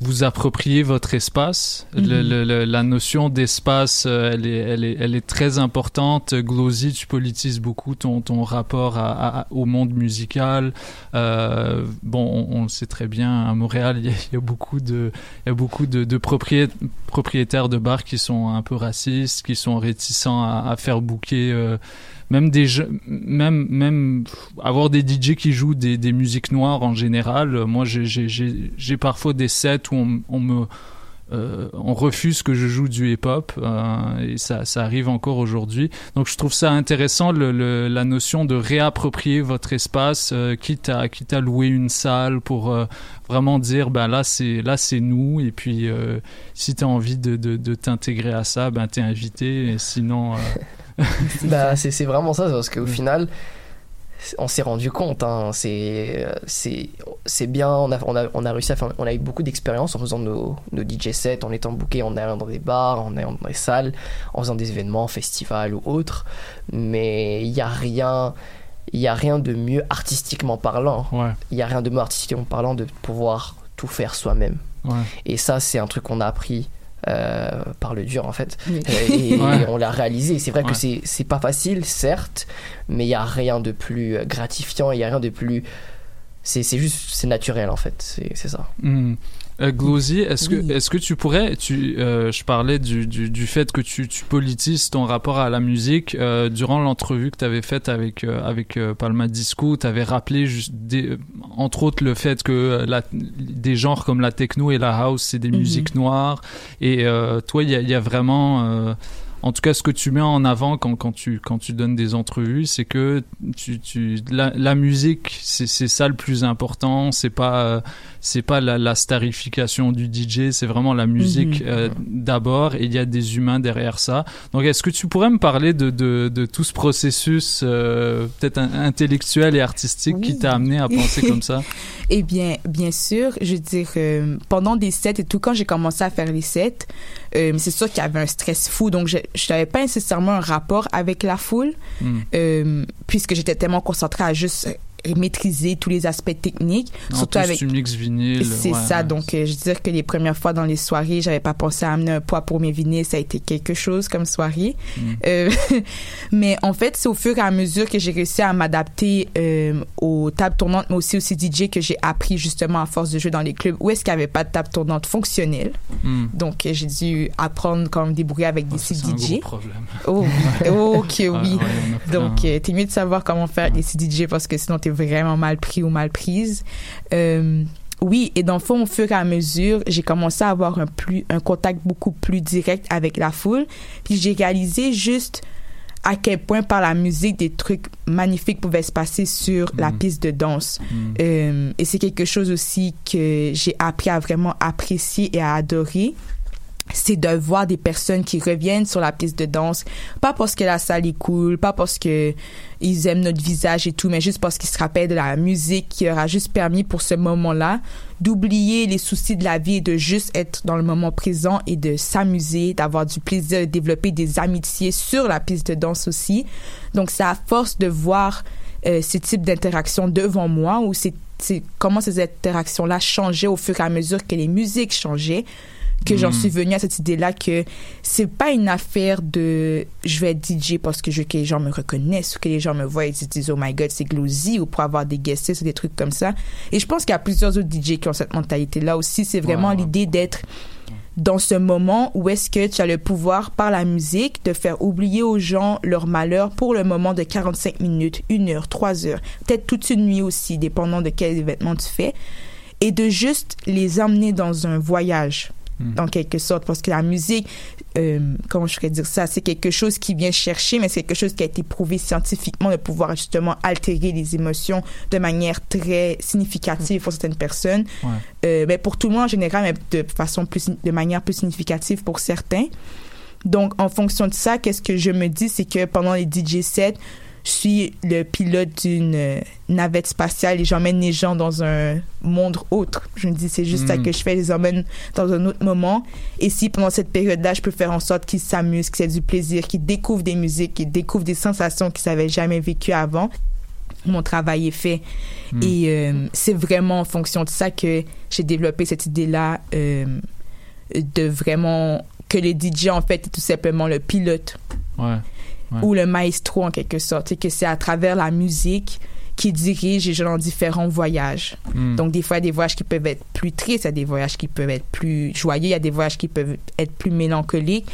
vous appropriez votre espace. Mhm. le- le- la notion d'espace, euh, elle, est, elle, est, elle est très importante. Glossy, tu politises beaucoup ton, ton rapport à, à- au monde musical. Euh, bon, on, on le sait très bien, à Montréal, il y a, il y a beaucoup de, il y a beaucoup de, de proprié- propriétaires de bars qui sont un peu racistes, qui sont réticents à, à faire bouquer euh, même des jeux- même même avoir des DJ qui jouent des, des musiques noires en général euh, moi j'ai parfois des sets où on, on me euh, on refuse que je joue du hip-hop euh, et ça, ça arrive encore aujourd'hui. Donc je trouve ça intéressant la notion de réapproprier votre espace, quitte à quitte à louer une salle pour vraiment dire ben là c'est là c'est nous et puis si tu as envie de, de, de t'intégrer à ça ben t'es invité et sinon bah, c'est c'est vraiment ça, parce qu'au final, on s'est rendu compte, hein, c'est c'est c'est bien, on a, on, a, on a réussi à faire, on a eu beaucoup d'expérience en faisant nos, nos DJ sets, en étant bookés, en allant dans des bars, en allant dans des salles, en faisant des événements, festivals ou autres, mais il n'y a rien, il y a rien de mieux artistiquement parlant. Il y a rien de mieux artistiquement parlant de pouvoir tout faire soi-même. Ouais. Et ça, c'est un truc qu'on a appris euh, par le dur en fait. Oui. Euh, Et, Ouais. et on l'a réalisé. C'est vrai Ouais. que c'est c'est pas facile, certes, mais il y a rien de plus euh, gratifiant. Il y a rien de plus. C'est c'est juste, c'est naturel en fait. C'est c'est ça. Hmm. Euh, Glossy, est-ce Oui. que est-ce que tu pourrais, tu, euh, je parlais du, du, du fait que tu, tu politises ton rapport à la musique euh, durant l'entrevue que tu avais faite avec euh, avec euh, Palma Disco, tu avais rappelé juste des- euh, entre autres le fait que la, des genres comme la techno et la house c'est des Mhm. musiques noires et euh, toi il y a, y a vraiment euh, en tout cas, ce que tu mets en avant quand, quand, tu, quand tu donnes des entrevues, c'est que tu, tu, la, la musique, c'est ça le plus important. C'est pas, euh, c'est pas la, la starification du DJ, c'est vraiment la musique Mhm. euh, d'abord et il y a des humains derrière ça. Donc, est-ce que tu pourrais me parler de, de, de tout ce processus euh, peut-être intellectuel et artistique qui t'a amené à penser comme ça? Eh bien, bien sûr, je veux dire, euh, pendant des sets et tout, quand j'ai commencé à faire les sets, euh, c'est sûr qu'il y avait un stress fou, donc je n'avais pas nécessairement un rapport avec la foule, Hmm. euh, puisque j'étais tellement concentrée à juste maîtriser tous les aspects techniques, En surtout avec... mixes vinyle. C'est ouais, ça, ouais. donc euh, je veux dire que les premières fois dans les soirées, j'avais pas pensé à amener un poids pour mes vinyles, ça a été quelque chose comme soirée. Mm. Euh, mais en fait, c'est au fur et à mesure que j'ai réussi à m'adapter euh, aux tables tournantes, mais aussi aux CDJ que j'ai appris justement à force de jouer dans les clubs où est-ce qu'il n'y avait pas de table tournante fonctionnelle. Mm. Donc j'ai dû apprendre comment me débrouiller avec des C'est un CDJ. Oh, oui. oh Ah, oui. ouais, on a plein. Donc, euh, t'es mieux de savoir comment faire les CDJ parce que sinon t'es vraiment mal pris ou mal prise. Euh, oui, et dans le fond, au fur et à mesure, j'ai commencé à avoir un, plus, un contact beaucoup plus direct avec la foule. Puis j'ai réalisé juste à quel point par la musique des trucs magnifiques pouvaient se passer sur la piste de danse. Euh, et c'est quelque chose aussi que j'ai appris à vraiment apprécier et à adorer c'est de voir des personnes qui reviennent sur la piste de danse, pas parce que la salle est cool, pas parce que ils aiment notre visage et tout, mais juste parce qu'ils se rappellent de la musique qui leur a juste permis pour ce moment-là d'oublier les soucis de la vie et de juste être dans le moment présent et de s'amuser, d'avoir du plaisir, de développer des amitiés sur la piste de danse aussi. Donc c'est à force de voir euh, ces types d'interactions devant moi ou c'est c'est comment ces interactions-là changeaient au fur et à mesure que les musiques changeaient que j'en Mm. suis venue à cette idée-là que c'est pas une affaire de je vais être DJ parce que je veux que les gens me reconnaissent ou que les gens me voient et se disent oh my god c'est Glosy ou pour avoir des guests ou des trucs comme ça. Et je pense qu'il y a plusieurs autres DJ qui ont cette mentalité là aussi. C'est vraiment l'idée d'être dans ce moment où est-ce que tu as le pouvoir par la musique de faire oublier aux gens leur malheur pour le moment de 45 minutes, une heure, trois heures, peut-être toute une nuit aussi, dépendant de quel événement tu fais, et de juste les emmener dans un voyage, Mm. en quelque sorte, parce que la musique, euh, comment je pourrais dire ça, c'est quelque chose qui vient chercher, mais c'est quelque chose qui a été prouvé scientifiquement de pouvoir justement altérer les émotions de manière très significative pour certaines personnes. Ouais. Euh, mais pour tout le monde en général, mais de façon plus, de manière plus significative pour certains. Donc, en fonction de ça, qu'est-ce que je me dis, c'est que pendant les DJ sets, je suis le pilote d'une euh, navette spatiale et j'emmène les gens dans un monde autre. Je me dis, c'est juste ça Mm. que je fais, je les emmène dans un autre moment. Et si pendant cette période-là, je peux faire en sorte qu'ils s'amusent, qu'ils aient du plaisir, qu'ils découvrent des musiques, qu'ils découvrent des sensations qu'ils n'avaient jamais vécues avant, mon travail est fait. Hmm. Et euh, c'est vraiment en fonction de ça que j'ai développé cette idée-là euh, de vraiment que les DJ en fait est tout simplement le pilote Ouais. Ouais. ou le maestro en quelque sorte, et que c'est à travers la musique qui dirige les gens dans différents voyages. Hmm. Donc des fois, il y a des voyages qui peuvent être plus tristes, il y a des voyages qui peuvent être plus joyeux, il y a des voyages qui peuvent être plus mélancoliques.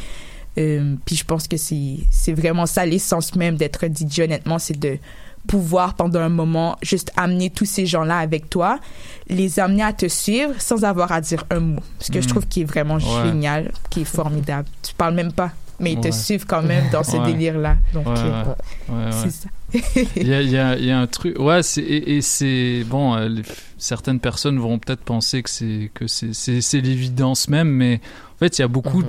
Euh, puis je pense que c'est vraiment ça l'essence même d'être DJ, honnêtement, c'est de pouvoir pendant un moment juste amener tous ces gens-là avec toi, les amener à te suivre sans avoir à dire un mot. Ce que je Mm. trouve qui est vraiment Ouais. génial, qui est formidable. Tu parles même pas, mais ils te Ouais. suivent quand même dans ce Ouais. délire-là. Donc, euh, c'est ça. Il y a, il y a- il y a un truc. Ouais, c'est, et, et c'est. Bon, euh, les- certaines personnes vont peut-être penser que c'est, que c'est, l'évidence même, mais fait, il y a beaucoup.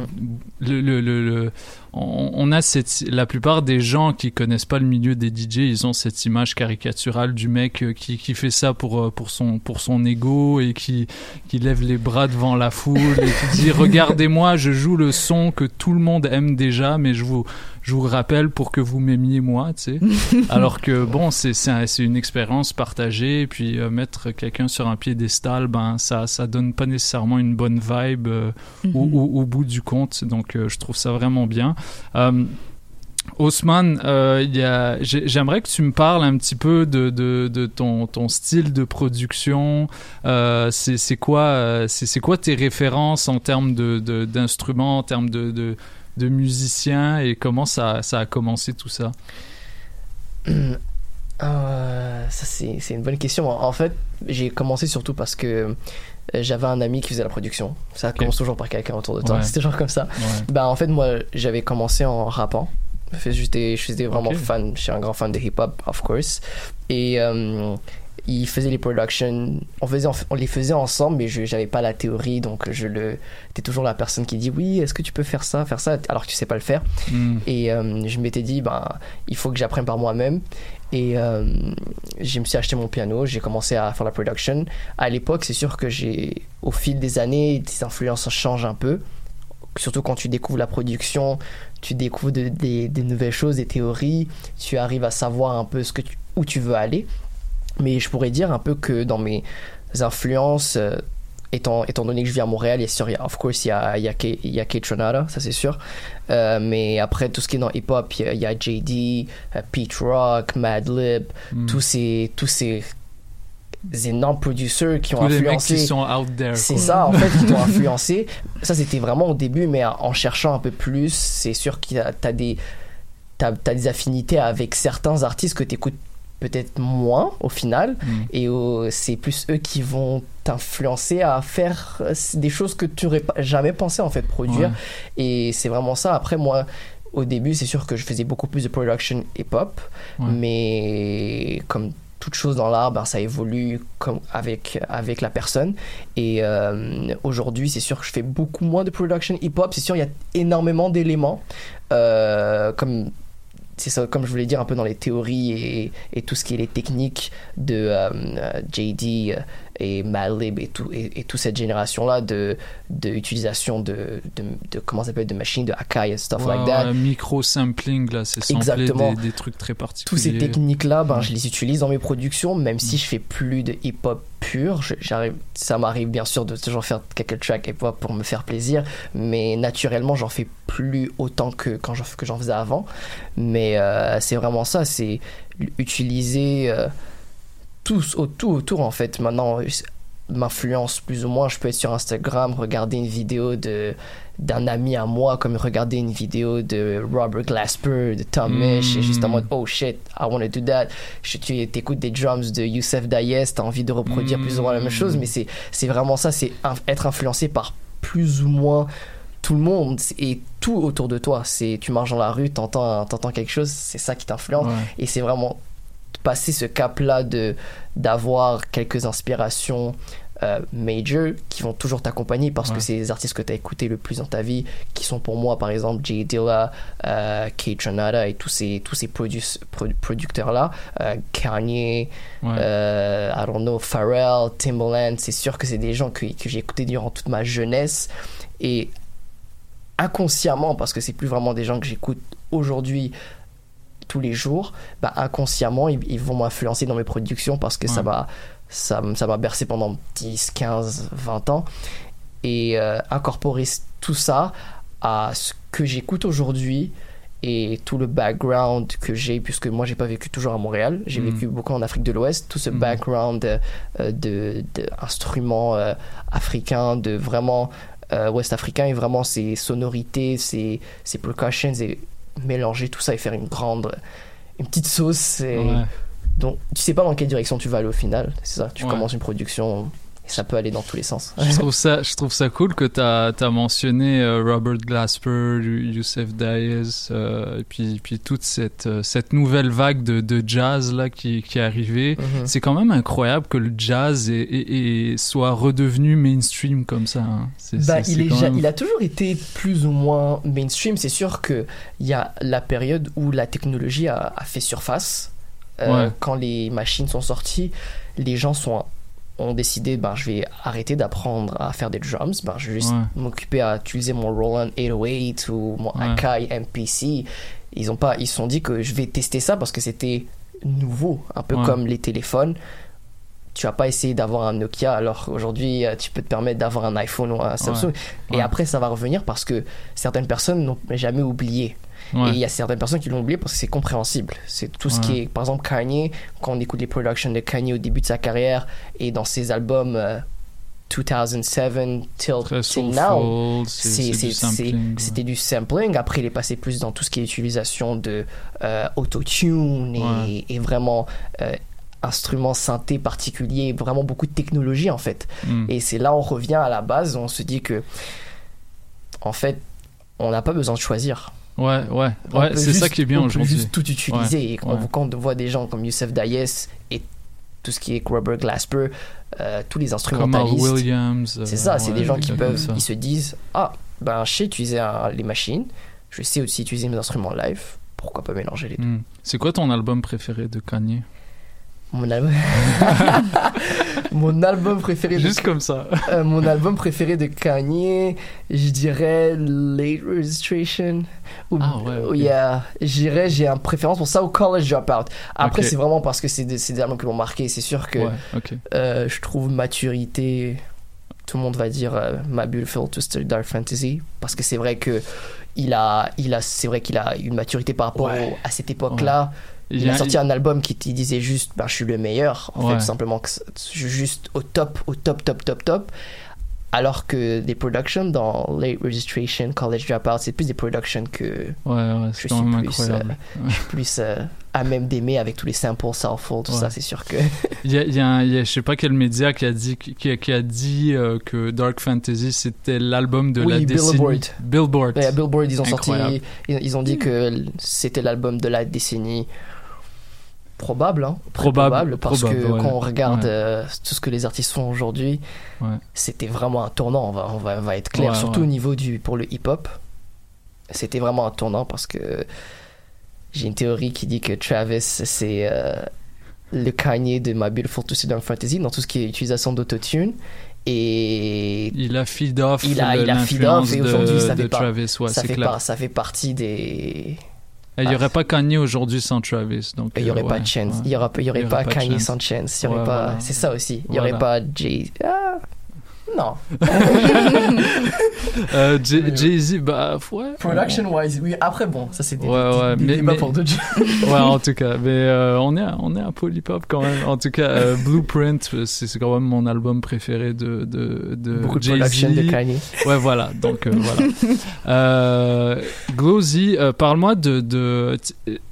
le, le, le, le- on, on a cette. La plupart des gens qui connaissent pas le milieu des DJ, ils ont cette image caricaturale du mec euh, qui, qui fait ça pour, euh, pour, son, pour son ego et qui, qui lève les bras devant la foule et qui dit Regardez-moi, je joue le son que tout le monde aime déjà, mais je vous, je vous rappelle pour que vous m'aimiez moi, tu sais. Alors que bon, c'est un- une expérience partagée, et puis euh, mettre quelqu'un sur un piédestal, ben ça ça donne pas nécessairement une bonne vibe euh, au, Mhm. au- au bout du compte. Donc euh, je trouve ça vraiment bien. Osman, euh, j'aimerais que tu me parles un petit peu de, de, de ton, ton style de production. Euh, c'est quoi, euh, c'est quoi tes références en termes de- d'instruments, en termes de, de, musiciens et comment ça, ça a commencé tout ça Euh, ça c'est une bonne question. En fait, j'ai commencé surtout parce que euh, j'avais un ami qui faisait la production. Ça commence toujours par quelqu'un autour de toi. Ouais. C'est toujours comme ça. Ouais. Bah en fait moi j'avais commencé en rappant. J'étais vraiment fan. Je suis un grand fan de hip hop of course. Et euh, il faisait les productions. On faisait on les faisait ensemble, mais je j'avais pas la théorie donc je le. T'es toujours la personne qui dit oui. Est-ce que tu peux faire ça, faire ça alors que tu sais pas le faire. Mm. Et euh, je m'étais dit, ben, il faut que j'apprenne par moi-même. Et euh, je me suis acheté mon piano, j'ai commencé à faire la production. À l'époque, c'est sûr que j'ai, au fil des années, tes influences changent un peu. Surtout quand tu découvres la production, tu découvres de- des, des nouvelles choses, des théories, tu arrives à savoir un peu ce que tu- où tu veux aller. Mais je pourrais dire un peu que dans mes influences, euh, étant, étant donné que je vis à Montréal, il y a sûr, of course, il y a, il y a, K- il y a Kate Renata, ça c'est sûr. Euh, mais après, tout ce qui est dans hip-hop, il y a, il y a JD, euh, Pete Rock, Madlib, Mm. tous ces, tous ces énormes producers qui ont Tous influencé. qui sont out there. C'est ça, en fait, qui t'ont influencé. Ça, c'était vraiment au début, mais en cherchant un peu plus, c'est sûr que t'as des, t'as, t'as des affinités avec certains artistes que t'écoutes peut-être moins au final. Mm. Et euh, c'est plus eux qui vont t'influencer à faire euh, des choses que tu n'aurais jamais pensé en fait produire. Ouais. Et c'est vraiment ça. Après, moi, au début, c'est sûr que je faisais beaucoup plus de production hip-hop, Ouais. mais comme toute chose dans l'art, ben, ça évolue comme avec, avec la personne. Et euh, aujourd'hui, c'est sûr que je fais beaucoup moins de production hip-hop. C'est sûr, il y a énormément d'éléments. euh, comme c'est ça, comme je voulais dire un peu dans les théories et, tout ce qui est les techniques de euh, euh, JD euh, et Madlib et tout et, et toute cette génération là de de utilisation de, de, de comment ça s'appelle de machines de Akai et stuff Ouais, like that. ouais, micro sampling là, c'est Exactement. des, des trucs très particuliers. ces techniques là ben je les utilise dans mes productions même si je fais plus de hip hop pur j'arrive ça m'arrive bien sûr de toujours faire quelques tracks hip hop pour me faire plaisir mais naturellement j'en fais plus autant que quand j'en que j'en faisais avant. Mais euh, c'est vraiment ça c'est utiliser euh, tous au- tout autour en fait. Maintenant m'influence plus ou moins. Je peux être sur Instagram regarder une vidéo de d'un ami à moi comme regarder une vidéo de Robert Glasper de Tom Misch et juste en mode oh shit I want to do that. Je, tu écoutes des drums de Youssef Dayes t'as envie de reproduire plus ou moins la même chose mais c'est c'est vraiment ça c'est être influencé par plus ou moins tout le monde et tout autour de toi. C'est tu marches dans la rue t'entends t'entends quelque chose c'est ça qui t'influence Ouais. et c'est vraiment passer ce cap là de d'avoir quelques inspirations euh, major qui vont toujours t'accompagner parce Ouais. que c'est les artistes que tu as écoutés le plus dans ta vie qui sont pour moi par exemple Jay Dilla euh, Kate Renata et tous ces tous ces produ- producteurs là Kanye Ouais. euh, I don't know Pharrell Timbaland c'est sûr que c'est des gens que, que j'ai écoutés durant toute ma jeunesse et inconsciemment parce que c'est plus vraiment des gens que j'écoute aujourd'hui tous les jours, bah, inconsciemment, ils, ils vont m'influencer dans mes productions parce que ça m'a ça, m- ça m'a bercé pendant 10, 15, 20 ans. Et euh, incorporer tout ça à ce que j'écoute aujourd'hui et tout le background que j'ai, puisque moi j'ai pas vécu toujours à Montréal, j'ai Mm. vécu beaucoup en Afrique de l'Ouest, tout ce Mm. background euh, euh, de, de instruments euh, africains, de vraiment euh, ouest africain et vraiment ces sonorités, ces, ces percussions et mélanger tout ça et faire une grande, une petite sauce. Et Ouais. Donc tu sais pas dans quelle direction tu vas aller au final, c'est ça. Tu Ouais. commences une production et ça peut aller dans tous les sens. Je trouve ça, je trouve ça cool que tu as, mentionné euh, Robert Glasper, Youssef Daez, euh, et puis, puis toute cette, euh, cette nouvelle vague de, de jazz là, qui, qui est arrivée. Mhm. C'est quand même incroyable que le jazz est, est- est- soit redevenu mainstream comme ça. hein. Bah, il, est même- a toujours été plus ou moins mainstream. C'est sûr qu'il y a la période où la technologie a, a fait surface. Euh, Ouais. Quand les machines sont sorties, les gens sont, ont décidé ben, je vais arrêter d'apprendre à faire des drums. Ben, je vais juste Ouais. m'occuper à utiliser mon Roland 808 ou mon Ouais. Akai MPC. Ils ont pas, ils se sont dit que je vais tester ça parce que c'était nouveau, un peu Ouais. comme les téléphones tu vas pas essayer d'avoir un Nokia alors aujourd'hui euh, tu peux te permettre d'avoir un iPhone ou un Samsung et après ça va revenir parce que certaines personnes n'ont jamais oublié Ouais. et il y a certaines personnes qui l'ont oublié parce que c'est compréhensible c'est tout ce qui est par exemple Kanye quand on écoute les productions de Kanye au début de sa carrière et dans ses albums euh, 2007 till, now c'était du sampling après il est passé plus dans tout ce qui est utilisation de euh, autotune et, Ouais. et vraiment euh, instruments synthé particuliers, vraiment beaucoup de technologie en fait. Mm. Et c'est là on revient à la base, on se dit que en fait on n'a pas besoin de choisir. Ouais, ouais, c'est ça qui est bien on peut aujourd'hui. juste tout utiliser. Ouais, Et quand, ouais. quand on voit des gens comme Youssef Dayes et tout ce qui est Robert Glasper, euh, tous les Comme Al instrumentalistes. Williams. euh, C'est ça, c'est ouais, des gens qui comme peuvent, ils se disent Ah, ben je sais utiliser un- les machines, je sais aussi utiliser mes instruments live, pourquoi pas mélanger les deux Hmm. C'est quoi ton album préféré de Kanye? Mon album. mon album préféré de Juste comme ça. Euh, mon album préféré de Kanye, je dirais Late Registration. Ou, Ah ouais, ok. ou yeah, je dirais j'ai une préférence pour ça ou College Dropout. Après, c'est vraiment parce que c'est des, albums qui m'ont marqué. C'est sûr que Ouais, euh, je trouve maturité. Tout le monde va dire euh, My Beautiful Twisted Dark Fantasy parce que c'est vrai que il a, il a, c'est vrai qu'il a une maturité par rapport Ouais. au- à cette époque-là. Il, a- sorti un album qui, disait juste ben, je suis le meilleur en Ouais. fait tout simplement que c'est- je suis juste au top au top top top top alors que des productions dans Late Registration College Dropout c'est plus des productions que Ouais, ouais, je suis plus, euh, je suis plus euh, à même d'aimer avec tous les samples soulful tout Ouais. ça c'est sûr que Il y a, il y a un- il y a- je sais pas quel média qui a dit, qui, qui a dit euh, que Dark Fantasy c'était l'album de Oui, la décennie. Billboard. Billboard. Billboard ils ont Incroyable. sorti ils, ils ont dit que c'était l'album de la décennie probable hein Probable, parce probable, que ouais. quand on regarde Ouais. euh, tout ce que les artistes font aujourd'hui Ouais. c'était vraiment un tournant on va, on va, on va être clair surtout au niveau du pour le hip hop c'était vraiment un tournant parce que j'ai une théorie qui dit que Travis c'est euh, le Kanye de My Beautiful Twisted Dark Fantasy dans tout ce qui est utilisation d'autotune et Il a feed off il a, il a feed l'influence off et aujourd'hui ça fait ça ça partie des Il n'y aurait pas Kanye aujourd'hui sans Travis. Donc, il y aurait euh, pas ouais, de chance ouais. il y aura il y aurait pas Kanye chance. sans chance il y aurait Ouais, pas c'est ça aussi il y aurait pas Jay ah, non Euh, Jay- Jay-Z, bah ouais. production wise oui après bon ça c'est des, Ouais, ouais, des mais, débats mais- pour d'autres ouais, en tout cas, mais euh, on est, on est à Polypop quand même. En tout cas, euh, Blueprint, c'est quand même mon album préféré de de, de Beaucoup de production de Kanye. Ouais, voilà. Donc voilà. Glowzy, euh, parle-moi de de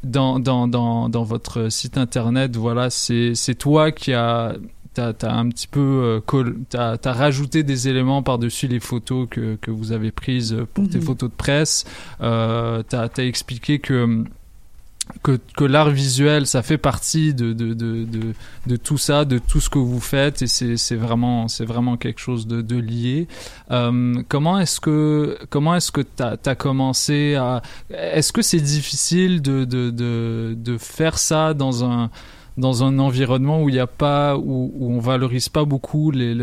dans dans dans dans votre site internet. Voilà, c'est c'est toi qui a T'as as un petit peu euh, t'as as rajouté des éléments par-dessus les photos que, que vous avez prises pour tes Mhm. photos de presse. Euh, t'as as expliqué que que, que l'art visuel, ça fait partie de, de, de, de, de tout ça, de tout ce que vous faites, et c'est vraiment, c'est vraiment quelque chose de, de lié. Euh, comment est-ce que comment est-ce que t'as as commencé à Est-ce que c'est difficile de, de, de, de faire ça dans un dans un environnement où il n'y a pas où, où on valorise pas beaucoup les,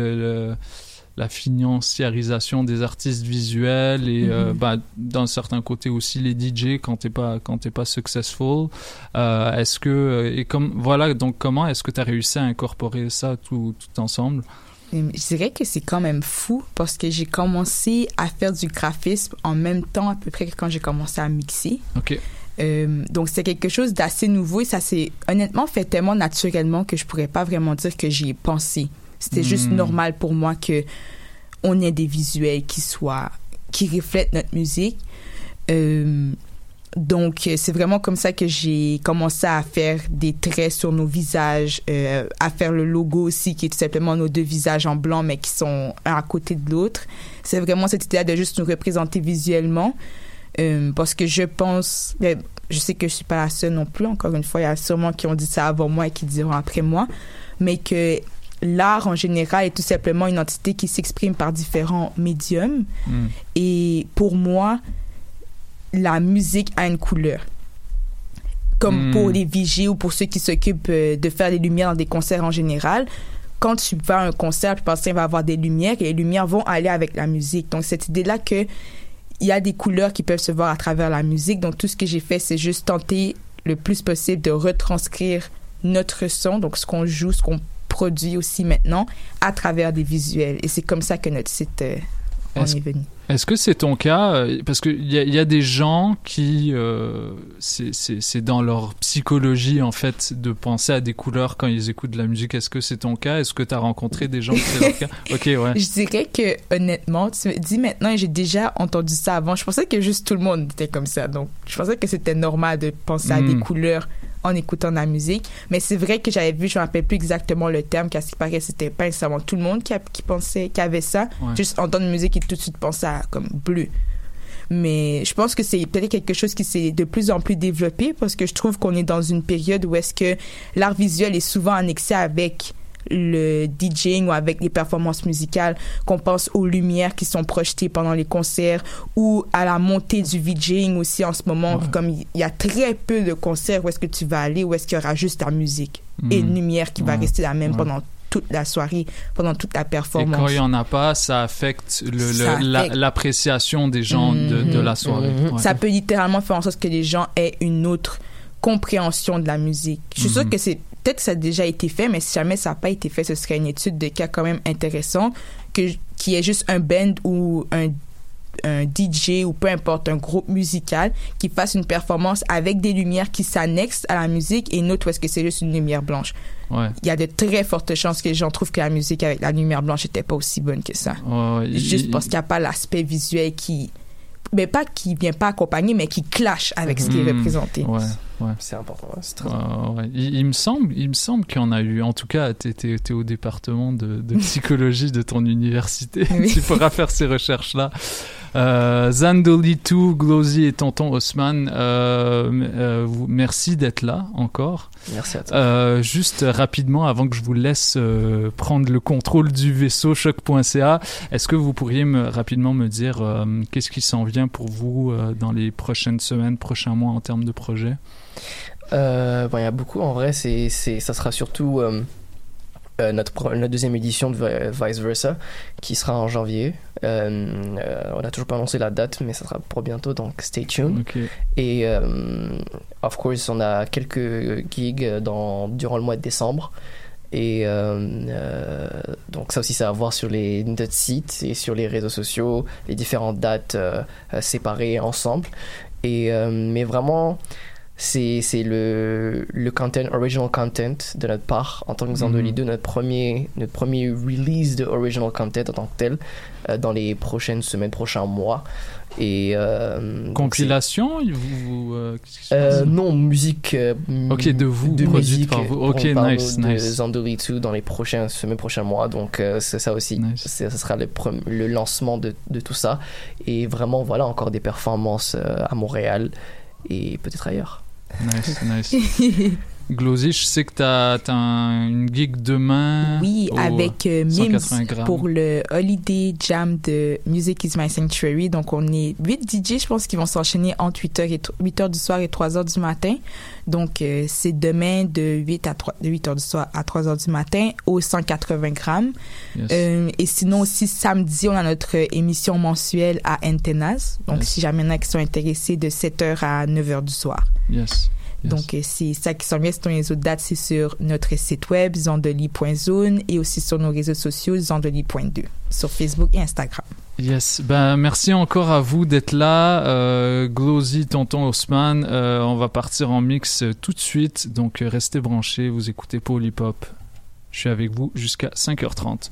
la financiarisation des artistes visuels et euh, Mhm. bah, d'un certain côté aussi les DJ quand t'es pas quand t'es pas successful. Euh, est-ce que et comme voilà donc comment est-ce que tu as réussi à incorporer ça tout, tout ensemble? Je dirais que c'est quand même fou parce que j'ai commencé à faire du graphisme en même temps à peu près que quand j'ai commencé à mixer. Ok. Euh, donc c'est quelque chose d'assez nouveau et ça s'est honnêtement fait tellement naturellement que je pourrais pas vraiment dire que j'y ai pensé. C'était juste Hmm. normal pour moi que on ait des visuels qui soient qui reflètent notre musique. Euh, donc c'est vraiment comme ça que j'ai commencé à faire des traits sur nos visages, euh, à faire le logo aussi qui est tout simplement nos deux visages en blanc mais qui sont un à côté de l'autre. C'est vraiment cette idée de juste nous représenter visuellement. Euh, parce que je pense, mais je sais que je suis pas la seule non plus. Encore une fois, il y a sûrement qui ont dit ça avant moi et qui diront après moi, mais que l'art en général est tout simplement une entité qui s'exprime par différents médiums. Hmm. Et pour moi, la musique a une couleur. Comme Hmm. pour les VJ ou pour ceux qui s'occupent euh, de faire des lumières dans des concerts en général. Quand tu vas à un concert, tu penses qu'il va y avoir des lumières et les lumières vont aller avec la musique. Donc, cette idée-là que il y a des couleurs qui peuvent se voir à travers la musique. Donc, tout ce que j'ai fait, c'est juste tenter le plus possible de retranscrire notre son, donc ce qu'on joue, ce qu'on produit aussi maintenant, à travers des visuels. Et c'est comme ça que notre site euh, en est venu. Est-ce que c'est ton cas euh, Parce qu'il y, y a des gens qui, euh, c'est- dans leur psychologie en fait de penser à des couleurs quand ils écoutent de la musique. Est-ce que c'est ton cas? Est-ce que tu as rencontré des gens qui c'est leur cas? Ok, ouais. Je dirais que honnêtement, tu me dis maintenant, et j'ai déjà entendu ça avant. Je pensais que juste tout le monde était comme ça. Donc, je pensais que c'était normal de penser à des Mm. couleurs en écoutant de la musique. Mais c'est vrai que j'avais vu, je ne me rappelle plus exactement le terme, qu'à ce qui paraît, c'était pas nécessairement tout le monde qui, a- qui pensait, qui avait ça. Ouais. Juste entendre une musique et tout de suite penser à comme bleu. Mais je pense que c'est peut-être quelque chose qui s'est de plus en plus développé parce que je trouve qu'on est dans une période où est-ce que l'art visuel est souvent annexé avec le DJing ou avec les performances musicales, qu'on pense aux lumières qui sont projetées pendant les concerts ou à la montée du VJing aussi en ce moment, comme il y a très peu de concerts où est-ce que tu vas aller, où est-ce qu'il y aura juste la musique et une Mhm. lumière qui va rester la même Ouais. pendant toute la soirée, pendant toute la Et performance. quand il y en a pas, ça affecte la- l'appréciation des gens de, de la soirée. Ouais. Ça peut littéralement faire en sorte que les gens aient une autre compréhension de la musique. Je suis sûre Mhm. que c'est peut-être que ça a déjà été fait, mais si jamais ça n'a pas été fait, ce serait une étude de cas quand même intéressant que qui est juste un band ou un un DJ ou peu importe un groupe musical qui fasse une performance avec des lumières qui s'annexent à la musique et une autre où est-ce que c'est juste une lumière blanche. Ouais. Il y a de très fortes chances que les gens trouvent que la musique avec la lumière blanche n'était pas aussi bonne que ça. Ouais, ouais. Juste Il- parce qu'il n'y a pas l'aspect visuel qui. Mais pas qui vient pas accompagner, mais qui clash avec ce qui est Hmm. représenté. Ouais, ouais. C'est important, ouais, c'est très Ouais, ouais. Il, il me semble, il me semble qu'il y en a eu. En tout cas, tu étais au département de, de psychologie de ton université. Oui. tu pourras faire ces recherches-là. Euh, Zandolitu, Glosy et Tonton Haussmann, euh, euh, merci d'être là encore. Merci à toi. Euh, juste rapidement, avant que je vous laisse euh, prendre le contrôle du vaisseau choc.ca, est-ce que vous pourriez me, rapidement me dire qu'est-ce qui s'en vient pour vous dans les prochaines semaines, prochains mois en termes de projets bon, il y a beaucoup en vrai, c'est, ça sera surtout euh, notre, deuxième édition de Vi- Vice Versa qui sera en janvier. Euh, euh, on n'a toujours pas annoncé la date, mais ça sera pour bientôt, donc stay tuned. Et of course, on a quelques gigs dans, durant le mois de décembre. Et donc ça aussi, c'est à voir sur les, notre site et sur les réseaux sociaux, les différentes dates séparées ensemble. Et, mais vraiment, c'est c'est le, le content, original content de notre part en tant que Zandoli Mhm. 2, notre premier, notre premier release de original content en tant que tel euh, dans les prochaines semaines, prochains mois. Et, euh, Compilation vous, euh, non, musique. Ok, de vous, de produite musique par vous. Ok, nice, de nice. Zandoli 2 dans les prochaines semaines, prochains mois. Donc, c'est ça aussi. C'est- Ce sera le, le lancement de, de tout ça. Et vraiment, voilà, encore des performances à Montréal et peut-être ailleurs. Nice, nice. Glozy, je sais que tu as, une gig demain. Oui, au avec euh, 180 Mims grammes. pour le Holiday Jam de Music is My Sanctuary. Donc, on est 8 DJ, je pense, qui vont s'enchaîner entre 8h, et 8h du soir et 3h du matin. Donc, euh, c'est demain de 8 à 3, de 8h du soir à 3h du matin au 180 grammes. Yes. Euh, et sinon, aussi, samedi, on a notre émission mensuelle à Antennas. Donc, Yes. si jamais il y en a qui sont intéressés, de 7h à 9h du soir. Yes. Yes. Donc, c'est ça qui s'en vient. Sinon, les autres dates, c'est sur notre site web, zandeli.zone, et aussi sur nos réseaux sociaux, zandeli.2, sur Facebook et Instagram. Yes. Ben, merci encore à vous d'être là. Euh, Tonton Haussmann. Euh, on va partir en mix euh, tout de suite. Donc, euh, restez branchés. Vous écoutez Hop. Je suis avec vous jusqu'à 5h30.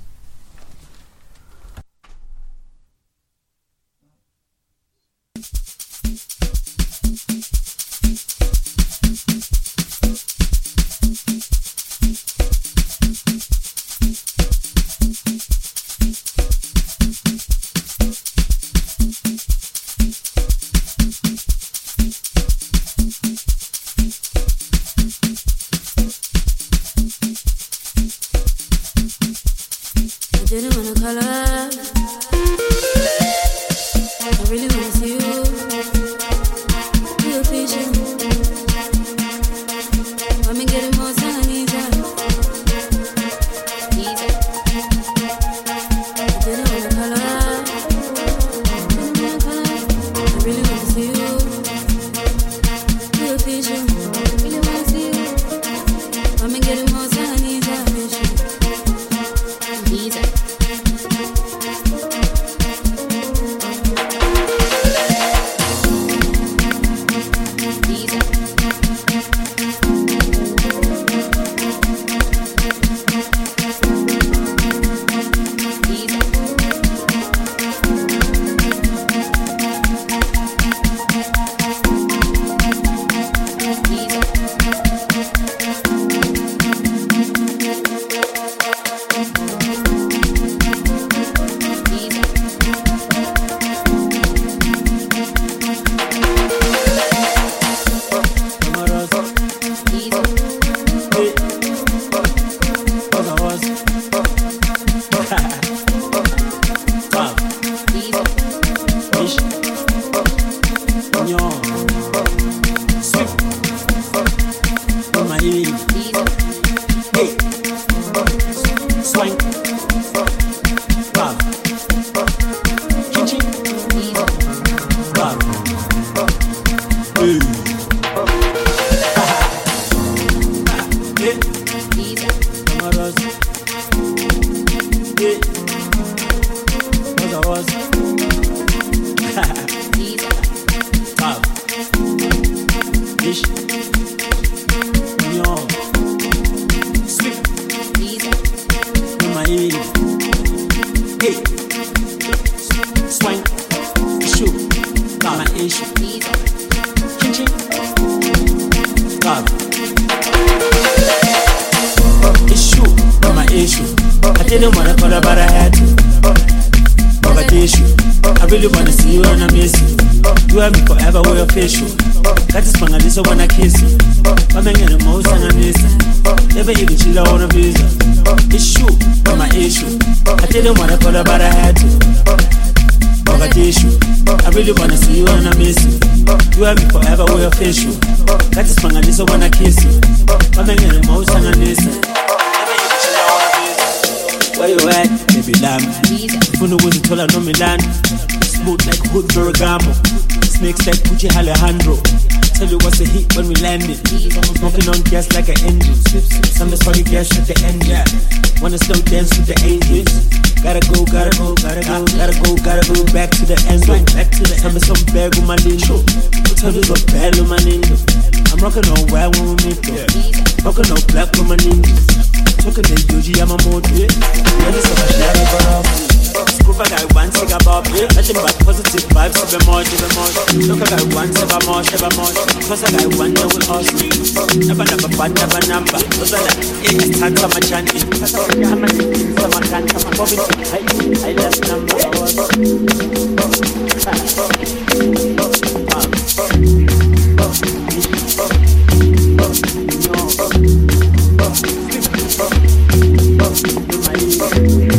Didn't wanna call up. I but I had to. Mogadishu. I really wanna see you and I miss you. You have me forever, we're official. Got this Bangladesh, I wanna kiss you. I'm in the most and I miss it. Where you at, baby lamb? Funu was told I know land. Smooth like hood Ferragamo. Snakes like Gucci Alejandro. Tell you what's the heat when we landed. Smoking on gas like an engine. Some is funny gas at the end, yeah. Wanna slow dance with the angels. Gotta go, gotta go, gotta go, gotta go, gotta go back to the end. Back to the end. Some bag with my lindo. Tell you what bad with my lindo. I'm rocking on white when we meet. Rocking on black with my ninjas. Talking to Yuji, I'm a motive. Yeah, this is a share of love. Scoop, I got one cigar bob. Nothing but positive vibes, even more, even more. Look, I got one, seven more, seven more. Cause I got one that will us. Never, never, but never number. Cause I like, yeah, it's time for my chanting. Cause I like, I'm a thing, so I can't come up with it. I, I left number. you might be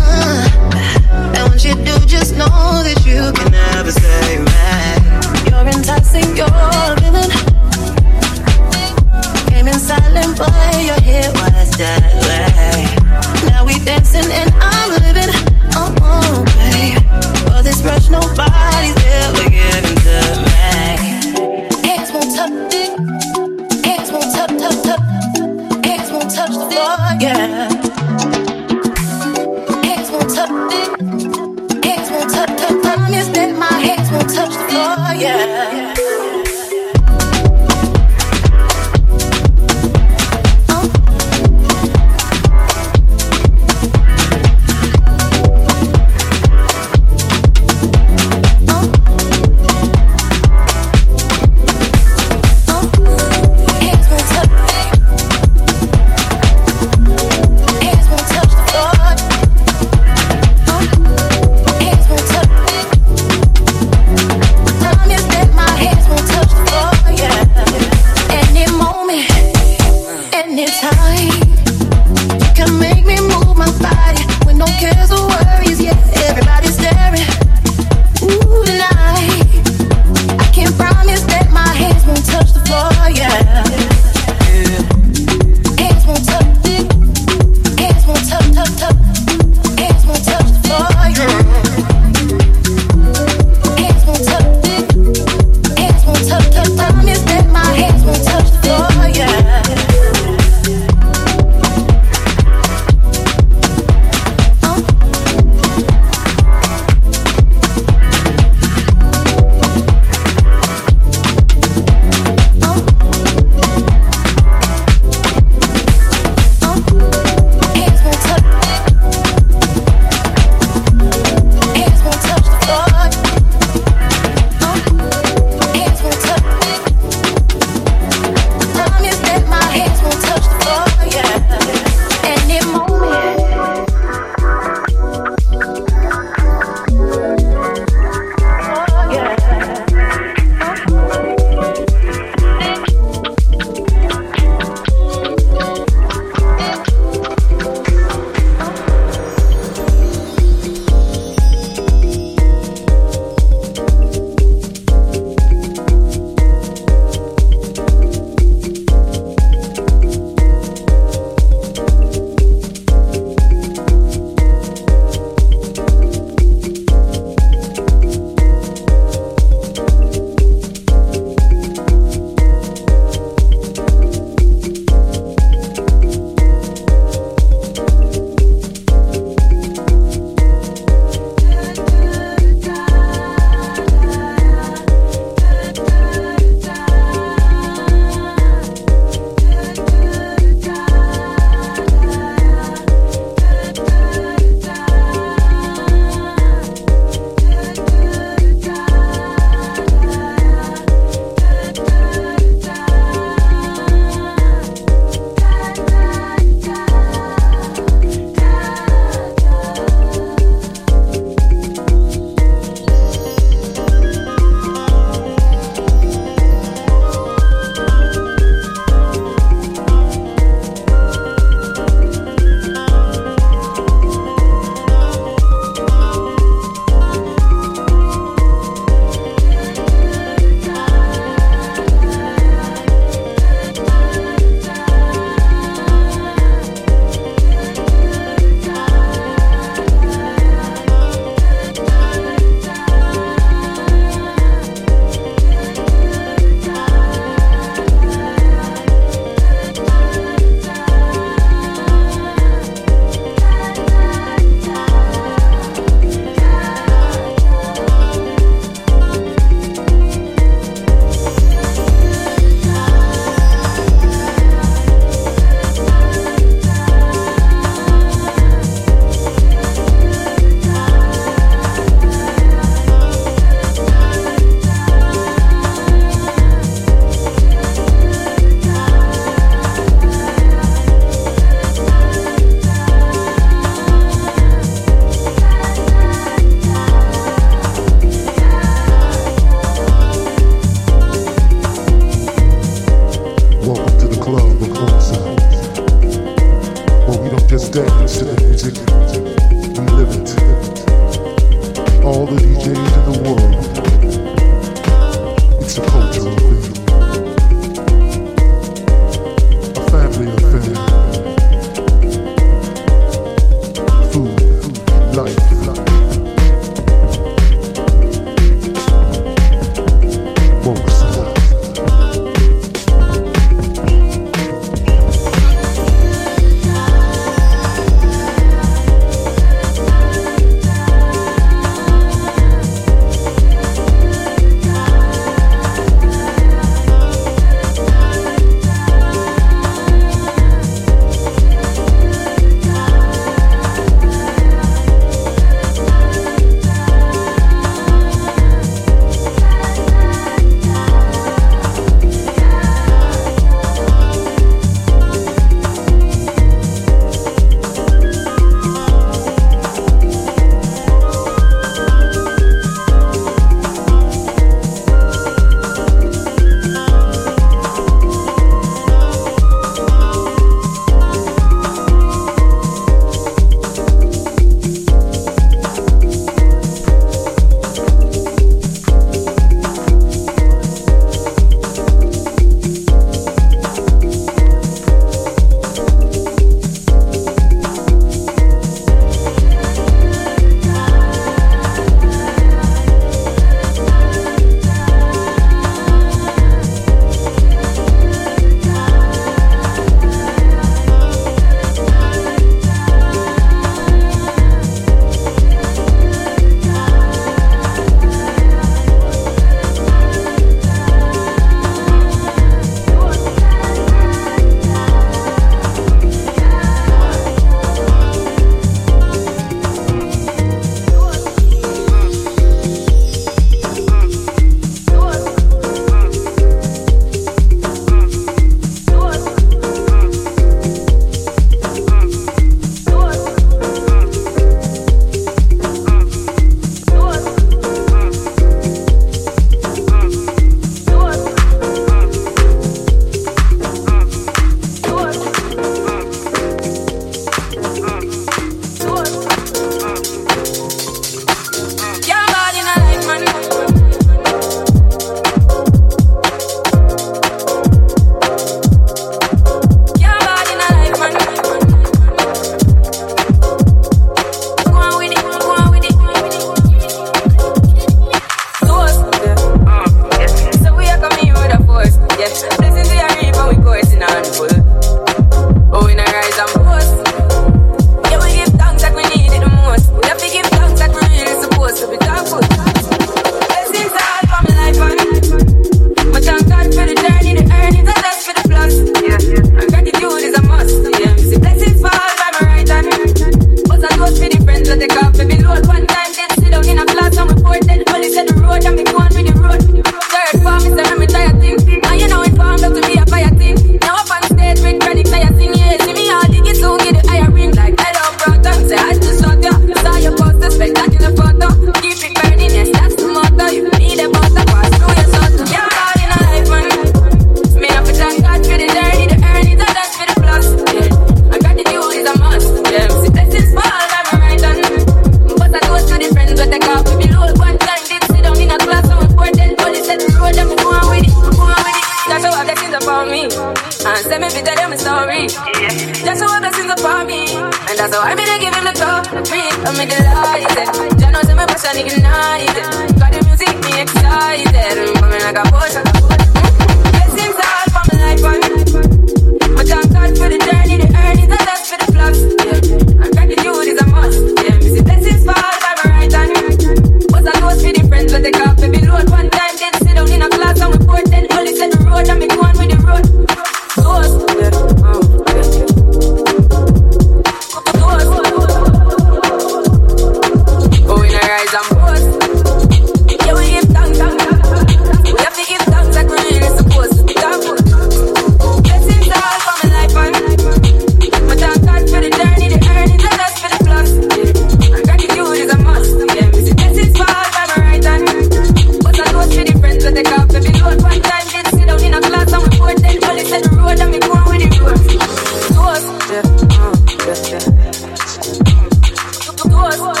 Yes,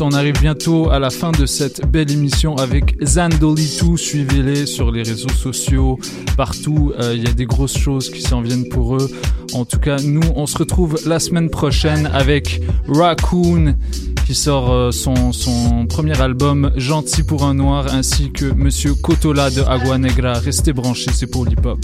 on arrive bientôt à la fin de cette belle émission avec Zandolitu. Suivez-les sur les réseaux sociaux, partout. Euh, Il y a des grosses choses qui s'en viennent pour eux. En tout cas, nous, on se retrouve la semaine prochaine avec Raccoon qui sort euh, son, son premier album Gentil pour un noir ainsi que Monsieur Kotola de Agua Negra. Restez branchés, c'est pour l'hip-hop.